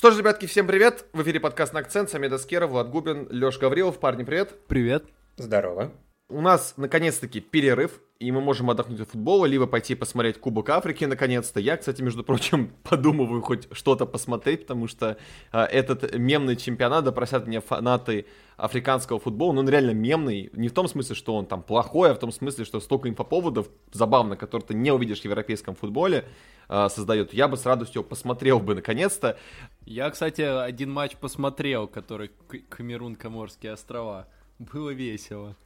Что ж, ребятки, всем привет! В эфире подкаст на акцент, Самеда Скера, Влад Губин, Леш Гаврилов. Парни, привет! Привет! Здорово! У нас, наконец-таки, перерыв, и мы можем отдохнуть от футбола, либо пойти посмотреть Кубок Африки, наконец-то. Я, кстати, между прочим, подумываю хоть что-то посмотреть, потому что а, этот мемный чемпионат, да просят меня фанаты африканского футбола, но он реально мемный, не в том смысле, что он там плохой, а в том смысле, что столько инфоповодов, забавно, которые ты не увидишь в европейском футболе, а, создает. Я бы с радостью посмотрел бы, наконец-то. Я, кстати, один матч посмотрел, который Камерун-Коморские острова. Было весело.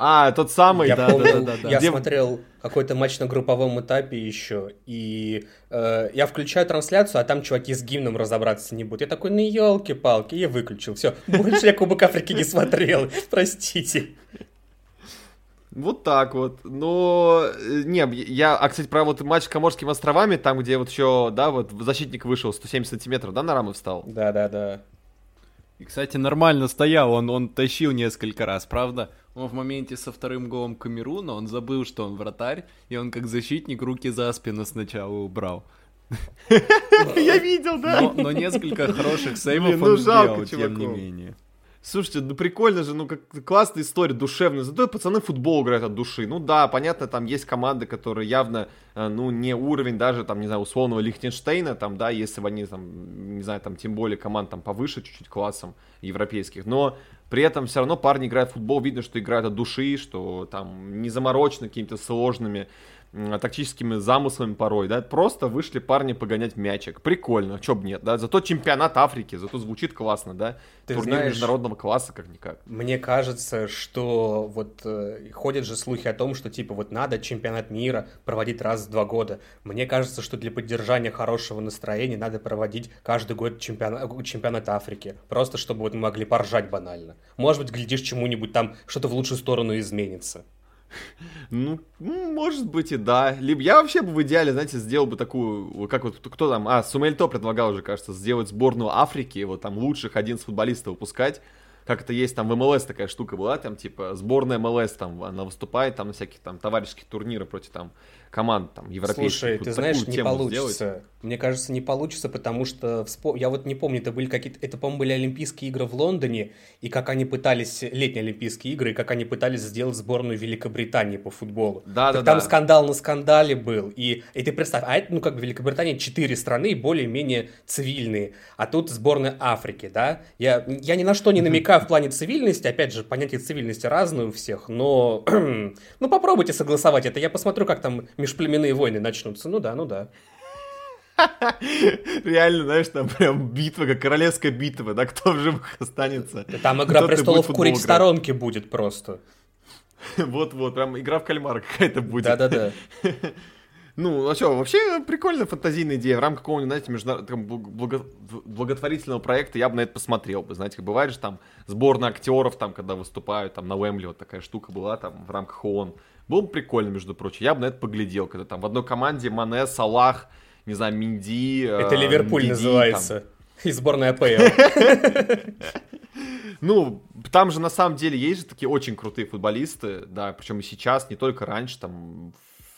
А, тот самый, я да, помню, да, да, да. Я Где... смотрел какой-то матч на групповом этапе еще, и э, я включаю трансляцию, а там чуваки с гимном разобраться не будут. Я такой, ну елки-палки, я выключил. Все, больше я Кубок Африки не смотрел, простите. Вот так вот. Но, э, не, я, а, кстати, про вот матч с Коморскими островами, там, где вот еще, да, вот защитник вышел 170 сантиметров, да, на рамы встал? Да, да, да. И, кстати, нормально стоял, он, он тащил несколько раз, правда? Он в моменте со вторым голом Камеруна, он забыл, что он вратарь, и он как защитник руки за спину сначала убрал. Я видел, да. Но несколько хороших сейвов он ну, сделал, тем не менее. Слушайте, ну прикольно же, ну как классная история, душевная. Зато пацаны футбол играют от души. Ну да, понятно, там есть команды, которые явно, э, ну, не уровень даже, там, не знаю, условного Лихтенштейна, там, да, если бы они, там, не знаю, там, тем более команд там повыше чуть-чуть классом европейских. Но при этом все равно парни играют в футбол, видно, что играют от души, что там не заморочены какими-то сложными тактическими замыслами порой, да, просто вышли парни погонять мячик. Прикольно, чё бы нет, да, зато чемпионат Африки, зато звучит классно, да, Ты турнир знаешь, международного класса как-никак. Мне кажется, что вот э, ходят же слухи о том, что типа вот надо чемпионат мира проводить раз в два года. Мне кажется, что для поддержания хорошего настроения надо проводить каждый год чемпионат, чемпионат Африки, просто чтобы вот мы могли поржать банально. Может быть, глядишь, чему-нибудь там что-то в лучшую сторону изменится. Ну, может быть и да. Либо я вообще бы в идеале, знаете, сделал бы такую, как вот, кто там, а, Сумельто предлагал уже, кажется, сделать сборную Африки, вот там лучших 11 футболистов выпускать. Как это есть, там в МЛС такая штука была, там типа сборная МЛС, там она выступает там на всяких там товарищеских турнирах против там команд там европейских. Слушай, ты знаешь, не получится. Сделать. Мне кажется, не получится, потому что я вот не помню, это были какие-то, это, по-моему, были Олимпийские игры в Лондоне, и как они пытались, летние Олимпийские игры, и как они пытались сделать сборную Великобритании по футболу. Да, так да, Там да. скандал на скандале был, и, и ты представь, а это, ну, как бы Великобритания четыре страны, более-менее цивильные, а тут сборная Африки, да? Я, я ни на что не намекаю в плане цивильности, опять же, понятие цивильности разное у всех, но, ну, попробуйте согласовать это, я посмотрю, как там межплеменные войны начнутся, ну да, ну да. Реально, знаешь, там прям битва, как королевская битва, да, кто в живых останется. Там игра престолов курить в сторонке будет просто. Вот-вот, прям игра в кальмара какая-то будет. Да-да-да. Ну, а что, вообще прикольная фантазийная идея. В рамках какого-нибудь, знаете, международного благо... благотворительного проекта я бы на это посмотрел бы. Знаете, как бывает же там сборная актеров, там, когда выступают, там, на Уэмбли вот такая штука была, там, в рамках ООН. Было бы прикольно, между прочим. Я бы на это поглядел, когда там в одной команде Мане, Салах, не знаю, Минди... Это э, Ливерпуль Диди, называется. Там. И сборная АПЛ. Ну, там же на самом деле есть же такие очень крутые футболисты, да, причем и сейчас, не только раньше, там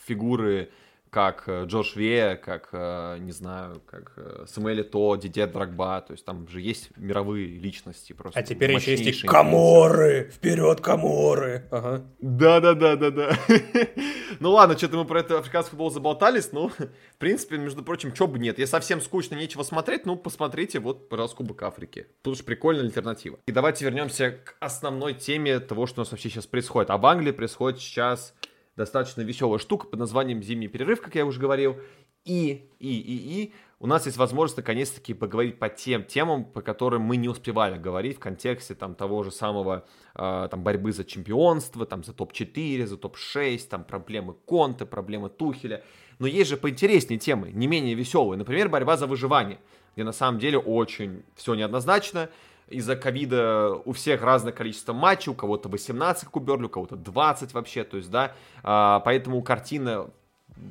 фигуры как э, Джош Вея, как, э, не знаю, как э, Самуэль То, Дидье Драгба, то есть там же есть мировые личности просто. А теперь еще есть и Каморы! Вперед, Каморы! Ага. Да-да-да-да-да. ну ладно, что-то мы про это африканский футбол заболтались, ну, в принципе, между прочим, чё бы нет. Если совсем скучно, нечего смотреть, ну, посмотрите вот, пожалуйста, Кубок Африки. Тут уж прикольная альтернатива. И давайте вернемся к основной теме того, что у нас вообще сейчас происходит. А в Англии происходит сейчас достаточно веселая штука под названием «Зимний перерыв», как я уже говорил. И, и, и, и у нас есть возможность наконец-таки поговорить по тем темам, по которым мы не успевали говорить в контексте там того же самого э, там борьбы за чемпионство, там за топ-4, за топ-6, там проблемы Конте, проблемы Тухеля. Но есть же поинтереснее темы, не менее веселые. Например, борьба за выживание, где на самом деле очень все неоднозначно из-за ковида у всех разное количество матчей, у кого-то 18, как у кого-то 20 вообще, то есть, да, а, поэтому картина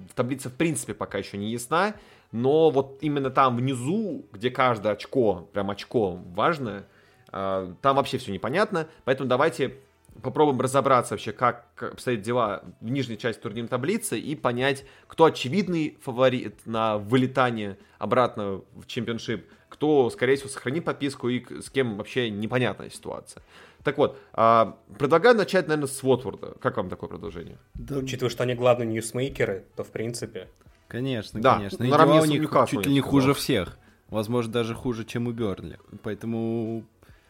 в таблице в принципе пока еще не ясна, но вот именно там внизу, где каждое очко, прям очко важное, а, там вообще все непонятно, поэтому давайте попробуем разобраться вообще, как обстоят дела в нижней части турнирной таблицы и понять, кто очевидный фаворит на вылетание обратно в чемпионшип, кто, скорее всего, сохранит подписку и с кем вообще непонятная ситуация. Так вот, а, предлагаю начать, наверное, с Уотворда. Как вам такое предложение? Да. Учитывая, что они главные ньюсмейкеры, то в принципе... Конечно, да, конечно. И дела у них чуть ли не хуже всех. Возможно, даже хуже, чем у Бернли. Поэтому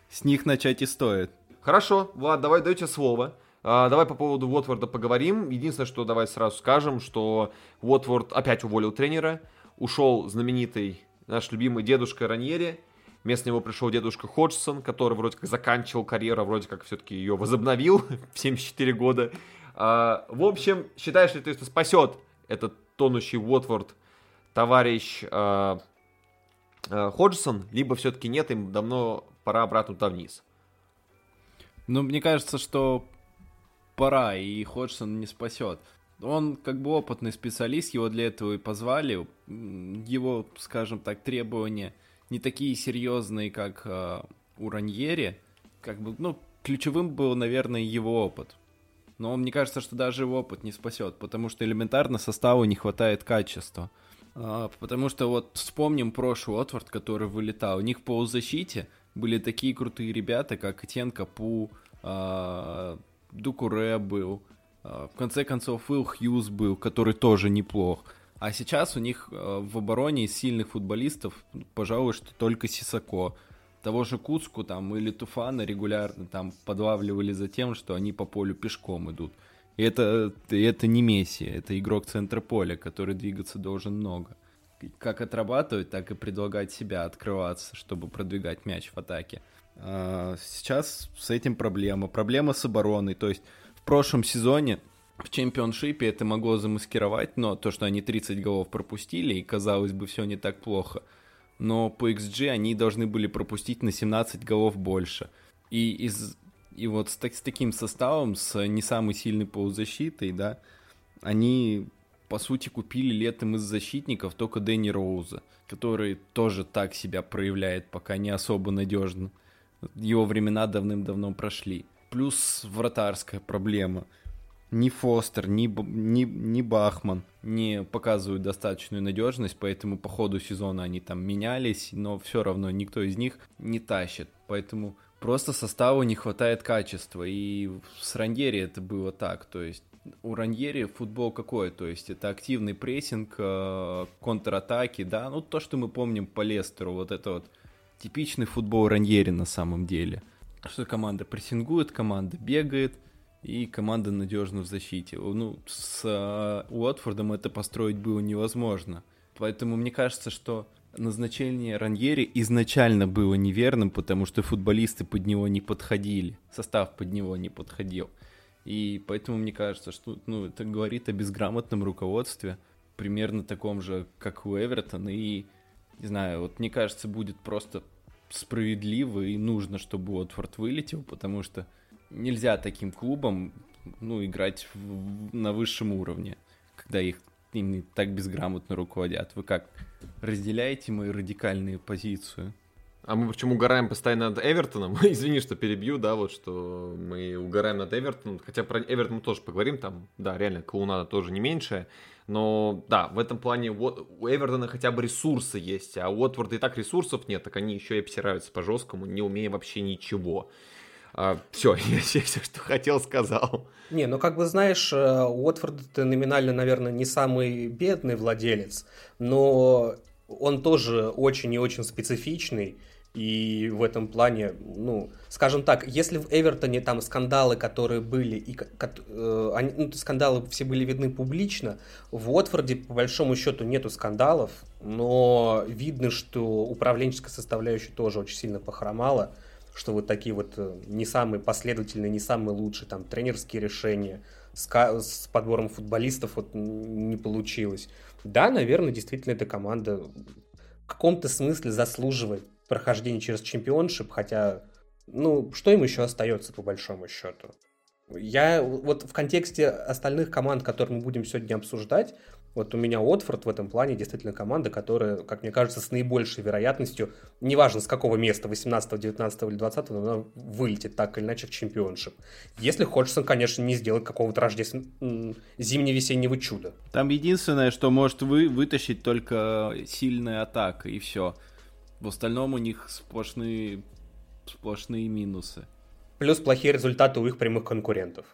с них начать и стоит. Хорошо, Влад, давай дайте слово. А, давай по поводу Уотворда поговорим. Единственное, что давай сразу скажем, что Уотворд опять уволил тренера. Ушел знаменитый наш любимый дедушка Раньери. Вместо него пришел дедушка Ходжсон, который вроде как заканчивал карьеру, а вроде как все-таки ее возобновил в 74 года. А, в общем, считаешь ли ты, что спасет этот тонущий Уотворд товарищ а, а, Ходжсон, либо все-таки нет, им давно пора обратно туда вниз? Ну, мне кажется, что пора, и Ходжсон не спасет. Он как бы опытный специалист, его для этого и позвали. Его, скажем так, требования не такие серьезные, как э, у Раньери. Как бы, ну, ключевым был, наверное, его опыт. Но мне кажется, что даже его опыт не спасет, потому что элементарно составу не хватает качества. А, потому что вот вспомним прошлый Отвард, который вылетал. У них по защите были такие крутые ребята, как Этьен Капу, а, Дукуре был, в конце концов Уилл Хьюз был, который тоже неплох. А сейчас у них а, в обороне из сильных футболистов, пожалуй, что только Сисако. Того же Куцку там или Туфана регулярно там подлавливали за тем, что они по полю пешком идут. И это, это не Месси, это игрок центра поля, который двигаться должен много. Как отрабатывать, так и предлагать себя открываться, чтобы продвигать мяч в атаке. А, сейчас с этим проблема. Проблема с обороной. То есть прошлом сезоне в чемпионшипе это могло замаскировать, но то, что они 30 голов пропустили, и казалось бы, все не так плохо. Но по XG они должны были пропустить на 17 голов больше. И, из, и вот с, так, с таким составом, с не самой сильной полузащитой, да, они, по сути, купили летом из защитников только Дэнни Роуза, который тоже так себя проявляет, пока не особо надежно. Его времена давным-давно прошли. Плюс вратарская проблема. Ни Фостер, ни, ни, ни Бахман не показывают достаточную надежность, поэтому по ходу сезона они там менялись, но все равно никто из них не тащит. Поэтому просто составу не хватает качества. И с Раньери это было так. То есть у Раньери футбол какой? То есть это активный прессинг, э, контратаки, да, ну то, что мы помним по Лестеру, вот это вот типичный футбол Раньери на самом деле. Что команда прессингует, команда бегает, и команда надежна в защите. Ну, с uh, Уотфордом это построить было невозможно. Поэтому мне кажется, что назначение Раньери изначально было неверным, потому что футболисты под него не подходили, состав под него не подходил. И поэтому мне кажется, что ну, это говорит о безграмотном руководстве, примерно таком же, как у Эвертона, и не знаю, вот мне кажется, будет просто справедливо и нужно, чтобы Уотфорд вылетел, потому что нельзя таким клубам ну, играть в, на высшем уровне, когда их ими так безграмотно руководят. Вы как, разделяете мои радикальные позицию? А мы почему угораем постоянно над Эвертоном? Извини, что перебью, да, вот что мы угораем над Эвертоном. Хотя про Эвертон мы тоже поговорим, там, да, реально, клоунада тоже не меньшая. Но да, в этом плане у Эвертона хотя бы ресурсы есть, а у Уотворда и так ресурсов нет, так они еще и обсираются по жесткому, не умея вообще ничего. А, все, я все, все, что хотел, сказал. Не, ну как бы знаешь, э, Уотфорд это номинально, наверное, не самый бедный владелец, но он тоже очень и очень специфичный. И в этом плане, ну, скажем так, если в Эвертоне там скандалы, которые были, и э, они, ну, скандалы все были видны публично, в Уотфорде по большому счету нету скандалов, но видно, что управленческая составляющая тоже очень сильно похромала, что вот такие вот э, не самые последовательные, не самые лучшие там тренерские решения с, с подбором футболистов вот не получилось. Да, наверное, действительно эта команда в каком-то смысле заслуживает прохождение через чемпионшип, хотя, ну, что им еще остается по большому счету? Я вот в контексте остальных команд, которые мы будем сегодня обсуждать, вот у меня Уотфорд в этом плане действительно команда, которая, как мне кажется, с наибольшей вероятностью, неважно с какого места, 18, 19 или 20, но она вылетит так или иначе в чемпионшип. Если Ходжсон, конечно, не сделает какого-то рождественного, зимне-весеннего чуда. Там единственное, что может вы, вытащить только сильная атака, и все. В остальном у них сплошные, сплошные минусы. Плюс плохие результаты у их прямых конкурентов.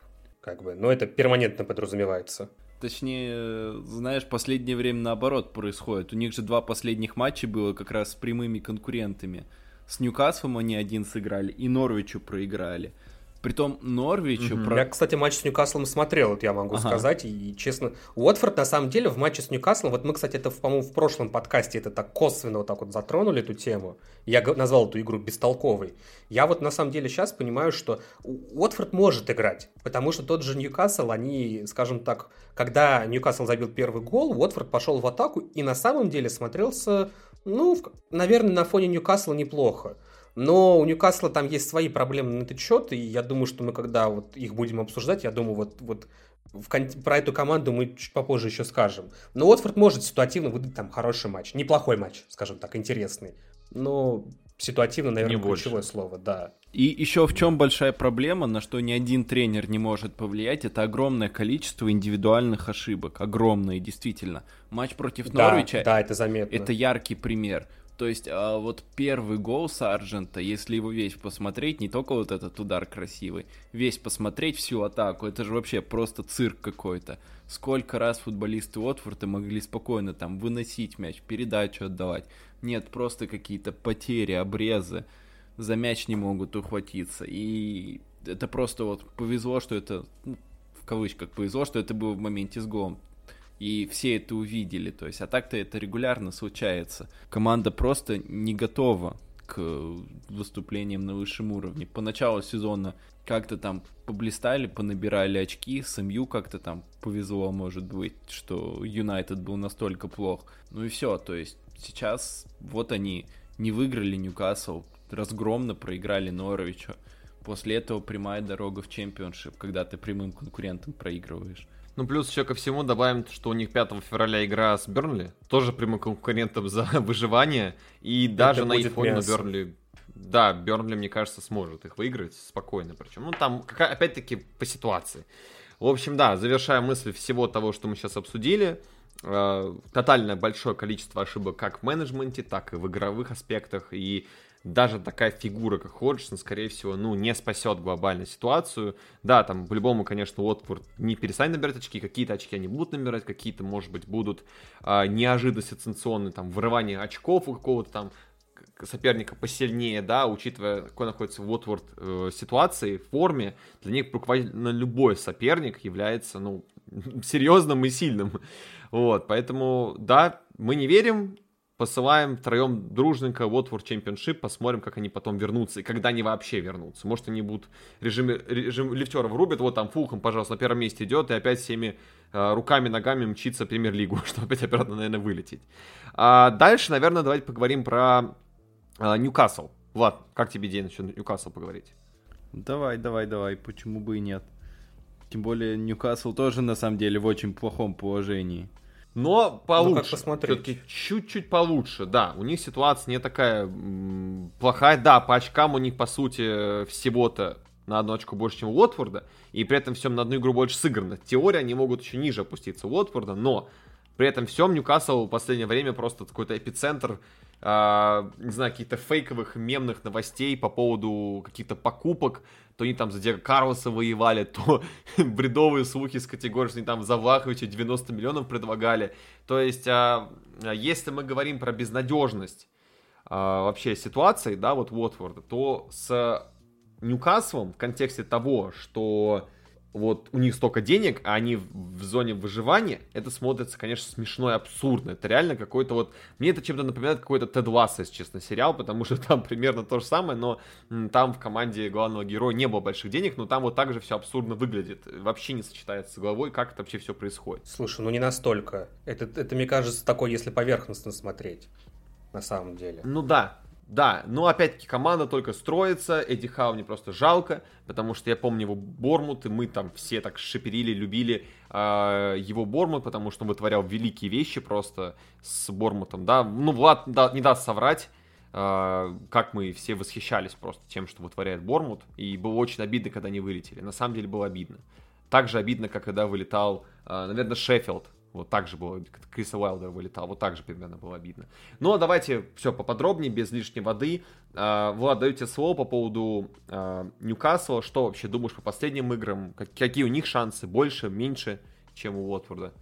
Как бы, но это перманентно подразумевается. Точнее, знаешь, последнее время наоборот происходит. У них же два последних матча было как раз с прямыми конкурентами. С Ньюкаслом они один сыграли и Норвичу проиграли. Притом Норвичу... Угу. Про... Я, кстати, матч с Ньюкаслом смотрел, вот я могу ага. сказать, и честно, Уотфорд на самом деле в матче с Ньюкаслом, вот мы, кстати, это, по-моему, в прошлом подкасте это так косвенно вот так вот затронули эту тему, я назвал эту игру бестолковой. Я вот на самом деле сейчас понимаю, что Уотфорд может играть, потому что тот же Ньюкасл, они, скажем так, когда Ньюкасл забил первый гол, Уотфорд пошел в атаку и на самом деле смотрелся, ну, наверное, на фоне Ньюкасла неплохо. Но у Ньюкасла там есть свои проблемы на этот счет, и я думаю, что мы когда вот их будем обсуждать, я думаю, вот, вот в, про эту команду мы чуть попозже еще скажем. Но Уотфорд может ситуативно выдать там хороший матч. Неплохой матч, скажем так, интересный. Но ситуативно, наверное, не ключевое больше. слово, да. И еще в чем большая проблема, на что ни один тренер не может повлиять, это огромное количество индивидуальных ошибок. Огромное, действительно. Матч против да, Норвича да, это заметно. Это яркий пример. То есть, а, вот первый гол Сарджента, если его весь посмотреть, не только вот этот удар красивый, весь посмотреть всю атаку, это же вообще просто цирк какой-то. Сколько раз футболисты Уотфорда могли спокойно там выносить мяч, передачу отдавать. Нет, просто какие-то потери, обрезы. За мяч не могут ухватиться. И это просто вот повезло, что это, ну, в кавычках, повезло, что это было в моменте с голом и все это увидели. То есть, а так-то это регулярно случается. Команда просто не готова к выступлениям на высшем уровне. По началу сезона как-то там поблистали, понабирали очки, СМЮ как-то там повезло, может быть, что Юнайтед был настолько плох. Ну и все, то есть сейчас вот они не выиграли Ньюкасл, разгромно проиграли Норвичу. После этого прямая дорога в чемпионшип, когда ты прямым конкурентам проигрываешь. Ну, плюс еще ко всему добавим, что у них 5 февраля игра с Бернли, тоже прямым конкурентом за выживание, и даже Это на их фоне Бернли... Да, Бернли, мне кажется, сможет их выиграть спокойно, причем. Ну, там, опять-таки, по ситуации. В общем, да, завершая мысль всего того, что мы сейчас обсудили, э, тотальное большое количество ошибок как в менеджменте, так и в игровых аспектах, и даже такая фигура, как Ходжсон, скорее всего, ну, не спасет глобальную ситуацию. Да, там, по-любому, конечно, Уотфорд не перестанет набирать очки, какие-то очки они будут набирать, какие-то, может быть, будут а, неожиданности сенсационные, там, вырывание очков у какого-то там соперника посильнее, да, учитывая, какой находится в Уотфорд э, ситуации, форме, для них буквально любой соперник является, ну, серьезным и сильным. Вот, поэтому, да, мы не верим, посылаем втроем дружненько вот World Championship, посмотрим, как они потом вернутся и когда они вообще вернутся. Может, они будут режим, режим лифтеров рубят, вот там Фулхам, пожалуйста, на первом месте идет и опять всеми э, руками, ногами мчится премьер-лигу, чтобы опять обратно, наверное, вылететь. А дальше, наверное, давайте поговорим про э, Ньюкасл. Влад, как тебе идея насчет Ньюкасл поговорить? Давай, давай, давай, почему бы и нет. Тем более Ньюкасл тоже, на самом деле, в очень плохом положении. Но ну, получше. Ну, Все-таки чуть-чуть получше. Да, у них ситуация не такая плохая. Да, по очкам у них, по сути, всего-то на одну очку больше, чем у Уотфорда. И при этом всем на одну игру больше сыграно. Теория, они могут еще ниже опуститься у Уотфорда. Но при этом всем Ньюкасл в последнее время просто какой-то эпицентр э, не знаю, каких-то фейковых мемных новостей по поводу каких-то покупок, то они там за Диего Карлоса воевали, то бредовые слухи с категории, что они там за Влаховича 90 миллионов предлагали. То есть, а, если мы говорим про безнадежность а, вообще ситуации, да, вот Уотфорда, то с Ньюкаслом в контексте того, что вот у них столько денег, а они в зоне выживания, это смотрится, конечно, смешно и абсурдно. Это реально какой-то вот... Мне это чем-то напоминает какой-то Тед Ласса, если честно, сериал, потому что там примерно то же самое, но там в команде главного героя не было больших денег, но там вот так же все абсурдно выглядит. Вообще не сочетается с головой, как это вообще все происходит. Слушай, ну не настолько. Это, это мне кажется, такое, если поверхностно смотреть, на самом деле. Ну да, да, но опять-таки команда только строится, Эдди Хау мне просто жалко, потому что я помню его Бормут, и мы там все так шиперили, любили э, его Бормут, потому что он вытворял великие вещи просто с Бормутом, да. Ну, Влад да, не даст соврать, э, как мы все восхищались просто тем, что вытворяет Бормут, и было очень обидно, когда они вылетели. На самом деле было обидно. Так же обидно, как когда вылетал, э, наверное, Шеффилд Вот так же было, Криса Уайлдер вылетал, вот так же примерно было обидно. Ну, а давайте все поподробнее, без лишней воды. А, Влад, даю тебе слово по поводу а, Ньюкасла. Что вообще думаешь по последним играм? Какие у них шансы? Больше, меньше, чем у Уотфорда?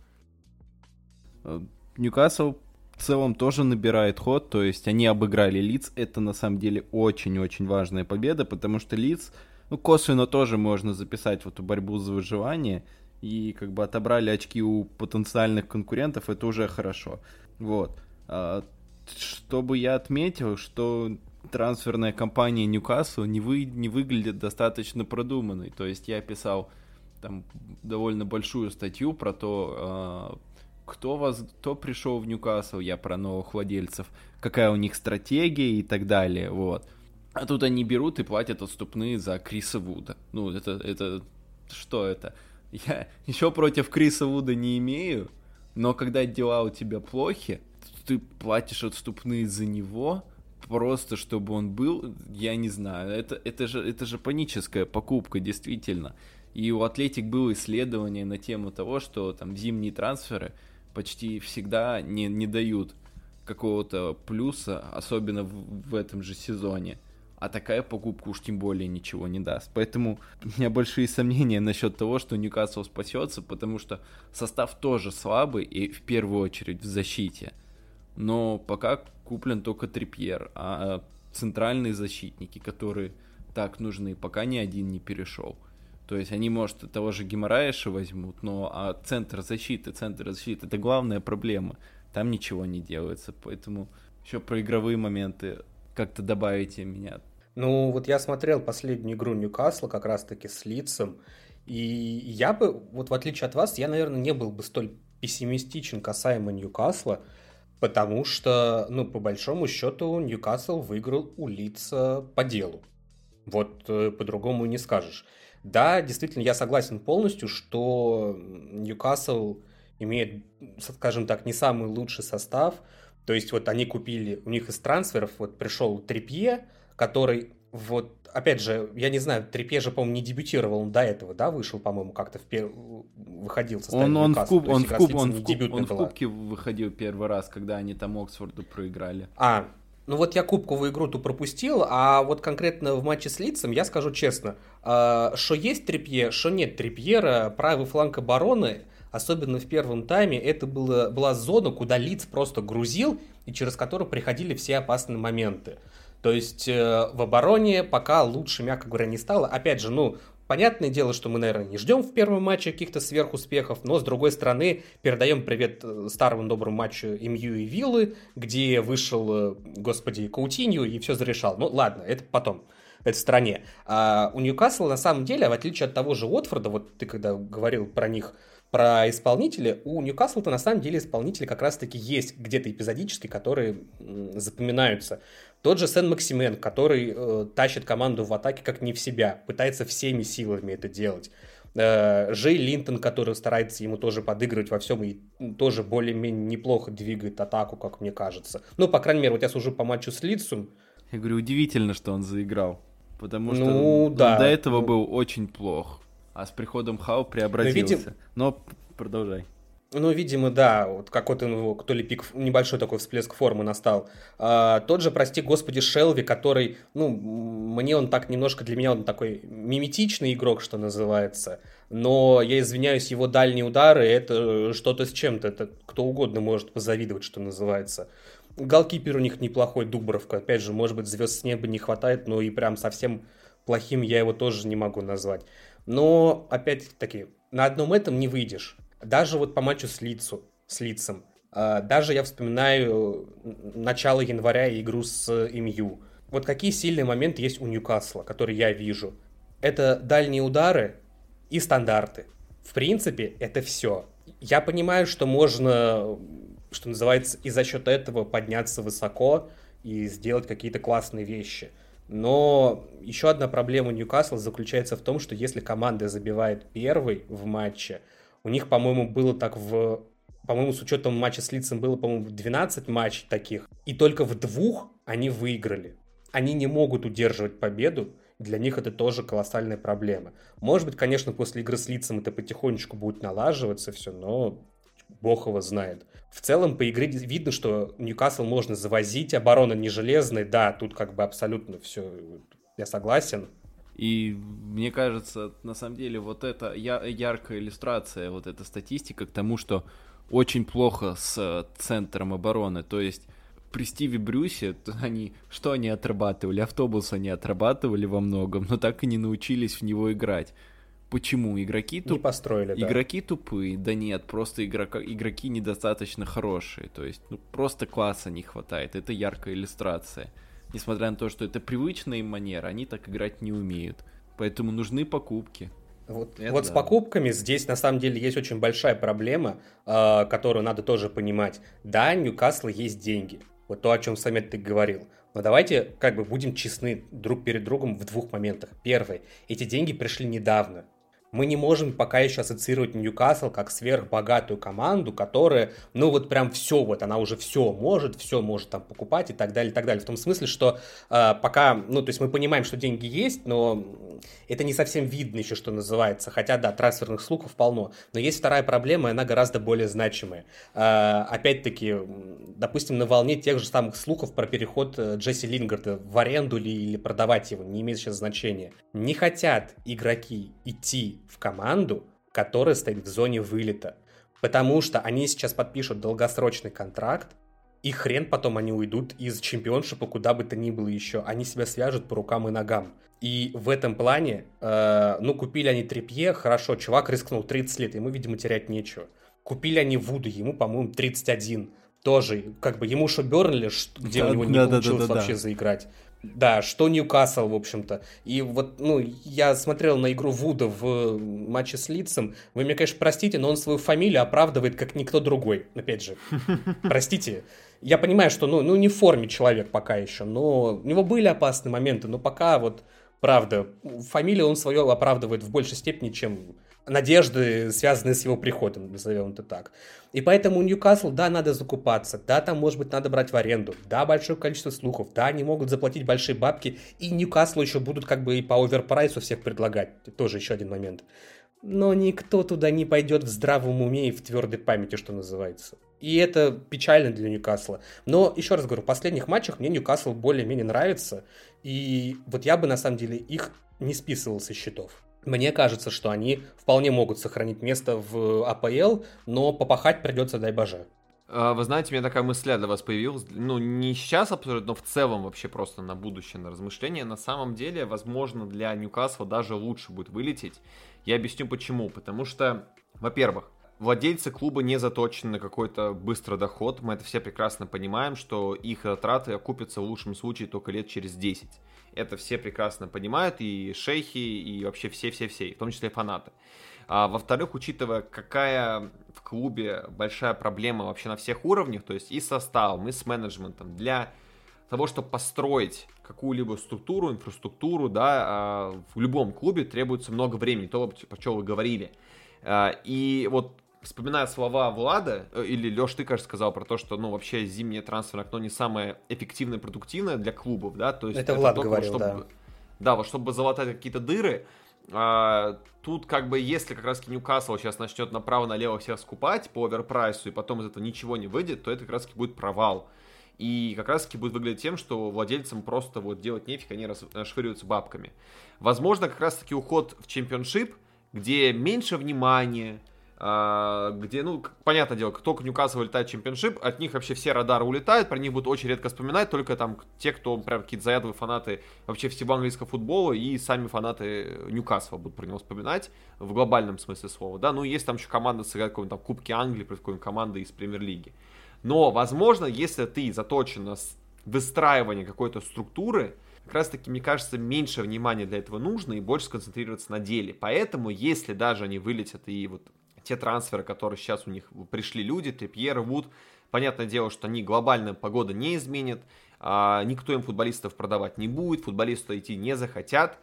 Э, Ньюкасл в целом тоже набирает ход, то есть они обыграли Лиц. Это на самом деле очень-очень важная победа, потому что Лиц, ну, косвенно тоже можно записать в эту борьбу за выживание, и как бы отобрали очки у потенциальных конкурентов, это уже хорошо. Вот. А, чтобы я отметил, что трансферная кампания Ньюкасла не, вы, не выглядит достаточно продуманной. То есть я писал там довольно большую статью про то, а, кто вас, кто пришел в Ньюкасл, я про новых владельцев, какая у них стратегия и так далее, вот. А тут они берут и платят отступные за Криса Вуда. Ну, это, это, что это? Я еще против Криса Вуда не имею, но когда дела у тебя плохи, ты платишь отступные за него, просто чтобы он был, я не знаю, это, это, же, это же паническая покупка, действительно. И у Атлетик было исследование на тему того, что там зимние трансферы почти всегда не, не дают какого-то плюса, особенно в, в этом же сезоне. А такая покупка уж тем более ничего не даст. Поэтому у меня большие сомнения насчет того, что Ньюкасл спасется, потому что состав тоже слабый, и в первую очередь в защите. Но пока куплен только Трипьер, а центральные защитники, которые так нужны, пока ни один не перешел. То есть они, может, того же Геморраеша возьмут, но а центр защиты, центр защиты, это главная проблема. Там ничего не делается, поэтому еще про игровые моменты как-то добавите меня. Ну, вот я смотрел последнюю игру Ньюкасла как раз-таки с лицом, и я бы, вот в отличие от вас, я, наверное, не был бы столь пессимистичен касаемо Ньюкасла, потому что, ну, по большому счету, Ньюкасл выиграл у лица по делу. Вот э, по-другому не скажешь. Да, действительно, я согласен полностью, что Ньюкасл имеет, скажем так, не самый лучший состав. То есть вот они купили, у них из трансферов вот пришел Трипье, который вот, опять же, я не знаю, Трипье же, по-моему, не дебютировал, он до этого, да, вышел, по-моему, как-то в пер... выходил составе он, он в куб, он в куб, он, в, куб, он в кубке выходил первый раз, когда они там Оксфорду проиграли. А, ну вот я кубковую игру-то пропустил, а вот конкретно в матче с Лицем я скажу честно, что есть Трипье, что нет Трипьера, правый фланг обороны, особенно в первом тайме, это было, была зона, куда Лиц просто грузил и через которую приходили все опасные моменты. То есть э, в обороне пока лучше, мягко говоря, не стало. Опять же, ну, Понятное дело, что мы, наверное, не ждем в первом матче каких-то сверхуспехов, но, с другой стороны, передаем привет э, старому доброму матчу МЮ и Виллы, где вышел, э, господи, Каутинью и все зарешал. Ну, ладно, это потом это в стране. А у Ньюкасла, на самом деле, в отличие от того же Уотфорда, вот ты когда говорил про них, про исполнителя, у Ньюкасла-то на самом деле исполнители как раз-таки есть где-то эпизодически, которые запоминаются. Тот же Сен Максимен, который э, тащит команду в атаке как не в себя, пытается всеми силами это делать. Э, Жей Линтон, который старается ему тоже подыгрывать во всем и тоже более-менее неплохо двигает атаку, как мне кажется. Ну, по крайней мере, вот я сужу по матчу с Лицом. Я говорю, удивительно, что он заиграл. Потому что ну, да. до этого ну... был очень плох. А с приходом Хау преобразился. Но, видим... Но продолжай. Ну, видимо, да, вот какой-то ну, то ли пик, небольшой такой всплеск формы настал. А, тот же, прости господи, Шелви, который, ну, мне он так немножко, для меня он такой миметичный игрок, что называется. Но, я извиняюсь, его дальние удары, это что-то с чем-то, это кто угодно может позавидовать, что называется. Голкипер у них неплохой, Дубровка, опять же, может быть, звезд с неба не хватает, но и прям совсем плохим я его тоже не могу назвать. Но, опять-таки, на одном этом не выйдешь даже вот по матчу с, Лицу, с Лицем, а, даже я вспоминаю начало января и игру с МЮ. Вот какие сильные моменты есть у Ньюкасла, которые я вижу. Это дальние удары и стандарты. В принципе, это все. Я понимаю, что можно, что называется, и за счет этого подняться высоко и сделать какие-то классные вещи. Но еще одна проблема Ньюкасла заключается в том, что если команда забивает первый в матче, у них, по-моему, было так в... По-моему, с учетом матча с Лицем было, по-моему, 12 матчей таких. И только в двух они выиграли. Они не могут удерживать победу. Для них это тоже колоссальная проблема. Может быть, конечно, после игры с Лицем это потихонечку будет налаживаться все, но бог его знает. В целом по игре видно, что Ньюкасл можно завозить, оборона не железная, да, тут как бы абсолютно все, я согласен. И мне кажется, на самом деле, вот это я, яркая иллюстрация, вот эта статистика к тому, что очень плохо с центром обороны. То есть при Стиве Брюсе они что они отрабатывали? Автобус они отрабатывали во многом, но так и не научились в него играть. Почему? Игроки туп... Не построили, да. Игроки тупые? Да нет, просто игрока... игроки недостаточно хорошие. То есть, ну, просто класса не хватает. Это яркая иллюстрация. Несмотря на то, что это привычная им манера, они так играть не умеют. Поэтому нужны покупки. Вот, вот да. с покупками здесь на самом деле есть очень большая проблема, э, которую надо тоже понимать. Да, Ньюкасла есть деньги. Вот то, о чем Самет ты говорил. Но давайте как бы будем честны друг перед другом в двух моментах. Первый. Эти деньги пришли недавно мы не можем пока еще ассоциировать Ньюкасл как сверхбогатую команду, которая, ну вот прям все, вот она уже все может, все может там покупать и так далее, и так далее. В том смысле, что э, пока, ну то есть мы понимаем, что деньги есть, но это не совсем видно еще, что называется. Хотя, да, трансферных слухов полно. Но есть вторая проблема, и она гораздо более значимая. Э, опять-таки, допустим, на волне тех же самых слухов про переход э, Джесси Лингарда в аренду или, или продавать его, не имеет сейчас значения. Не хотят игроки идти в команду, которая стоит в зоне вылета. Потому что они сейчас подпишут долгосрочный контракт, и хрен потом они уйдут из чемпионшипа куда бы то ни было еще. Они себя свяжут по рукам и ногам. И в этом плане, э, ну, купили они Трипье, хорошо, чувак рискнул 30 лет, ему, видимо, терять нечего. Купили они Вуду, ему, по-моему, 31. Тоже, как бы, ему что Бернли, где да, у него не да, получилось да, да, вообще да. заиграть. Да, что Ньюкасл, в общем-то. И вот, ну, я смотрел на игру Вуда в матче с Лицем. Вы мне, конечно, простите, но он свою фамилию оправдывает как никто другой. Опять же, простите. Я понимаю, что, ну, ну, не в форме человек пока еще, но у него были опасные моменты, но пока вот, правда, фамилию он свою оправдывает в большей степени, чем надежды, связанные с его приходом, назовем это так. И поэтому Ньюкасл, да, надо закупаться, да, там, может быть, надо брать в аренду, да, большое количество слухов, да, они могут заплатить большие бабки, и Ньюкаслу еще будут как бы и по оверпрайсу всех предлагать, тоже еще один момент. Но никто туда не пойдет в здравом уме и в твердой памяти, что называется. И это печально для Ньюкасла. Но, еще раз говорю, в последних матчах мне Ньюкасл более-менее нравится. И вот я бы, на самом деле, их не списывал со счетов. Мне кажется, что они вполне могут сохранить место в АПЛ, но попахать придется, дай боже. А, вы знаете, у меня такая мысля для вас появилась, ну, не сейчас абсолютно, но в целом вообще просто на будущее, на размышление. На самом деле, возможно, для Ньюкасла даже лучше будет вылететь. Я объясню почему. Потому что, во-первых, владельцы клуба не заточены на какой-то быстрый доход. Мы это все прекрасно понимаем, что их траты окупятся в лучшем случае только лет через 10. Это все прекрасно понимают, и шейхи, и вообще все-все-все, в том числе фанаты. А, во-вторых, учитывая, какая в клубе большая проблема вообще на всех уровнях, то есть и с составом, и с менеджментом, для того, чтобы построить какую-либо структуру, инфраструктуру, да, а, в любом клубе требуется много времени, то, про что вы говорили. А, и вот вспоминая слова Влада, э, или Леш, ты, кажется, сказал про то, что, ну, вообще зимнее трансферное окно не самое эффективное, продуктивное для клубов, да, то есть... Это, это Влад только, говорил, чтобы, да. Да, вот чтобы залатать какие-то дыры, а, тут как бы если как раз Ньюкасл сейчас начнет направо-налево всех скупать по оверпрайсу, и потом из этого ничего не выйдет, то это как раз будет провал. И как раз таки будет выглядеть тем, что владельцам просто вот делать нефиг, они расшвыриваются бабками. Возможно, как раз таки уход в чемпионшип, где меньше внимания, где, ну, понятное дело, только Ньюкасл вылетает чемпионшип, от них вообще все радары улетают, про них будут очень редко вспоминать, только там те, кто прям какие-то заядлые фанаты вообще всего английского футбола и сами фанаты Ньюкасла будут про него вспоминать в глобальном смысле слова, да, ну, есть там еще команда сыграть какой-нибудь там Кубки Англии против какой-нибудь команды из Премьер-лиги. Но, возможно, если ты заточен на выстраивание какой-то структуры, как раз таки, мне кажется, меньше внимания для этого нужно и больше сконцентрироваться на деле. Поэтому, если даже они вылетят и вот те трансферы, которые сейчас у них пришли люди, Трипьер, Вуд, понятное дело, что они глобально погода не изменит, а, никто им футболистов продавать не будет, футболисты идти не захотят.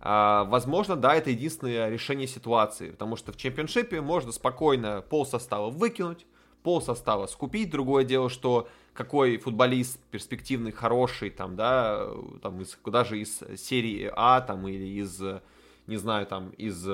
А, возможно, да, это единственное решение ситуации, потому что в чемпионшипе можно спокойно пол состава выкинуть, пол состава скупить. Другое дело, что какой футболист перспективный, хороший, там, да, там, из, даже из серии А, там, или из, не знаю, там, из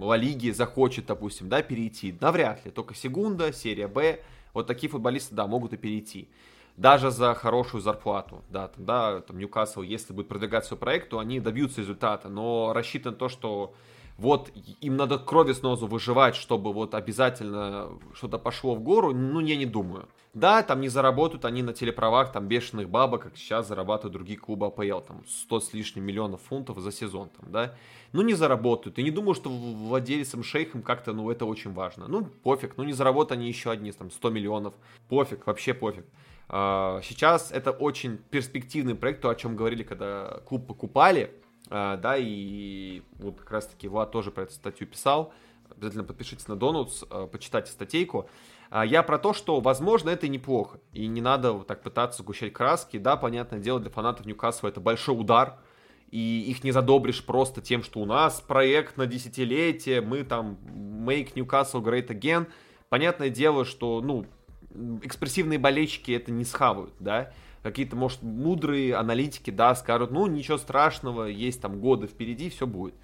Ла Лиги захочет, допустим, да, перейти. Навряд ли. Только Сегунда, серия Б. Вот такие футболисты, да, могут и перейти. Даже за хорошую зарплату, да, там, да, там Ньюкасл, если будет продвигать свой проект, то они добьются результата, но рассчитан то, что вот им надо крови с носу выживать, чтобы вот обязательно что-то пошло в гору, ну, я не думаю. Да, там не заработают они на телеправах там бешеных бабок, как сейчас зарабатывают другие клубы АПЛ, там 100 с лишним миллионов фунтов за сезон, там, да. Ну, не заработают. И не думаю, что владельцам шейхам как-то, ну, это очень важно. Ну, пофиг, ну, не заработают они еще одни, там, 100 миллионов. Пофиг, вообще пофиг. А, сейчас это очень перспективный проект, то, о чем говорили, когда клуб покупали, да, и вот как раз-таки Влад тоже про эту статью писал. Обязательно подпишитесь на Донутс, а, почитайте статейку. А, я про то, что, возможно, это неплохо. И не надо вот так пытаться гущать краски. Да, понятное дело, для фанатов Ньюкасла это большой удар. И их не задобришь просто тем, что у нас проект на десятилетие, мы там make Newcastle great again. Понятное дело, что, ну, экспрессивные болельщики это не схавают, да какие-то, может, мудрые аналитики, да, скажут, ну, ничего страшного, есть там годы впереди, все будет.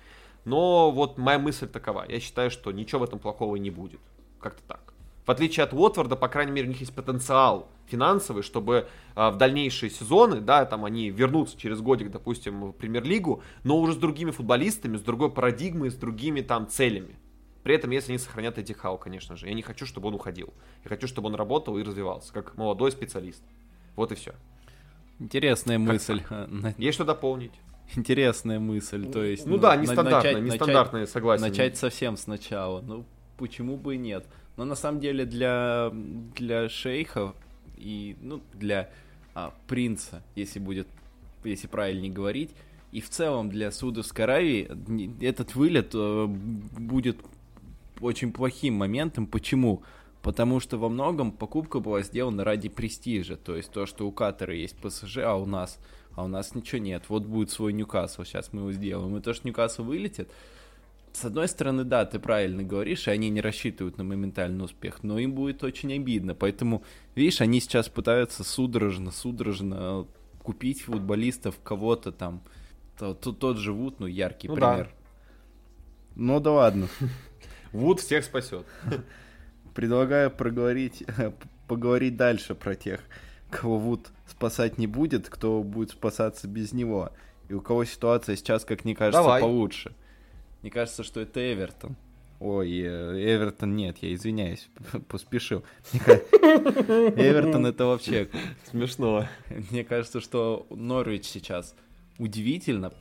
Но вот моя мысль такова. Я считаю, что ничего в этом плохого не будет. Как-то так. В отличие от Уотфорда, по крайней мере, у них есть потенциал финансовый, чтобы а, в дальнейшие сезоны, да, там они вернутся через годик, допустим, в премьер-лигу, но уже с другими футболистами, с другой парадигмой, с другими там целями. При этом, если они сохранят Эдди Хау, конечно же. Я не хочу, чтобы он уходил. Я хочу, чтобы он работал и развивался, как молодой специалист. Вот и все. Интересная мысль. Есть что дополнить? Интересная мысль, то есть... Ну, ну да, нестандартная, начать, нестандартная, начать, согласен. Начать совсем сначала, ну почему бы и нет. Но на самом деле для, для шейха и, ну, для а, принца, если будет, если правильнее говорить, и в целом для Судовской Аравии этот вылет э, будет очень плохим моментом. Почему? Потому что во многом покупка была сделана ради престижа. То есть то, что у Катара есть ПСЖ, а у нас, а у нас ничего нет. Вот будет свой Ньюкасл, сейчас мы его сделаем. И то, что Ньюкасл вылетит, с одной стороны, да, ты правильно говоришь, и они не рассчитывают на моментальный успех, но им будет очень обидно. Поэтому, видишь, они сейчас пытаются судорожно, судорожно купить футболистов, кого-то там. Тут то, тот же Вуд, ну, яркий ну, пример. Да. Ну да ладно. Вуд всех спасет предлагаю проговорить, поговорить дальше про тех, кого Вуд спасать не будет, кто будет спасаться без него. И у кого ситуация сейчас, как мне кажется, Давай. получше. Мне кажется, что это Эвертон. Ой, э, Эвертон нет, я извиняюсь, поспешил. Эвертон это вообще... Смешно. Мне кажется, что Норвич сейчас удивительно.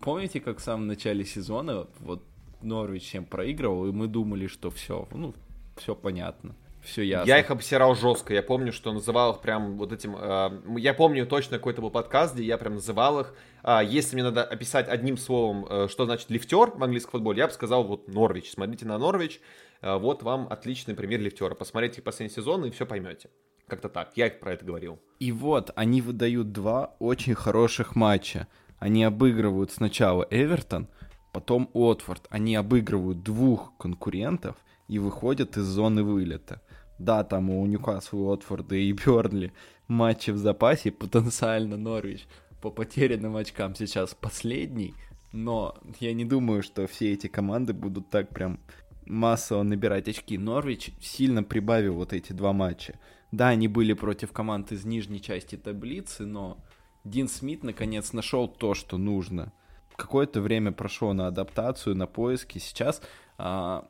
Помните, как в самом начале сезона вот Норвич чем проигрывал, и мы думали, что все, ну, все понятно. Все ясно. Я их обсирал жестко. Я помню, что называл их прям вот этим... Э, я помню точно какой-то был подкаст, где я прям называл их... Э, если мне надо описать одним словом, э, что значит лифтер в английском футболе, я бы сказал вот Норвич. Смотрите на Норвич. Э, вот вам отличный пример лифтера. Посмотрите последний сезон и все поймете. Как-то так. Я их про это говорил. И вот, они выдают два очень хороших матча. Они обыгрывают сначала Эвертон, потом Уотфорд. Они обыгрывают двух конкурентов – и выходят из зоны вылета. Да, там у Ньюкасла, Уотфорда и Бернли матчи в запасе, потенциально Норвич по потерянным очкам сейчас последний, но я не думаю, что все эти команды будут так прям массово набирать очки. Норвич сильно прибавил вот эти два матча. Да, они были против команд из нижней части таблицы, но Дин Смит наконец нашел то, что нужно. Какое-то время прошло на адаптацию, на поиски. Сейчас а,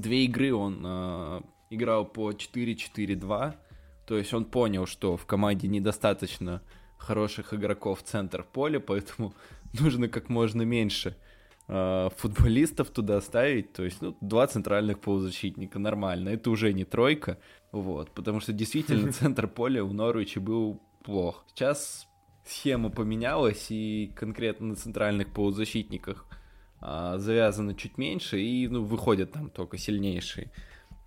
две игры он э, играл по 4-4-2, то есть он понял, что в команде недостаточно хороших игроков в центр поля, поэтому нужно как можно меньше э, футболистов туда ставить, то есть ну, два центральных полузащитника нормально, это уже не тройка, вот, потому что действительно центр поля у Норвича был плох. Сейчас схема поменялась, и конкретно на центральных полузащитниках – а, завязаны чуть меньше и ну, выходят там только сильнейшие.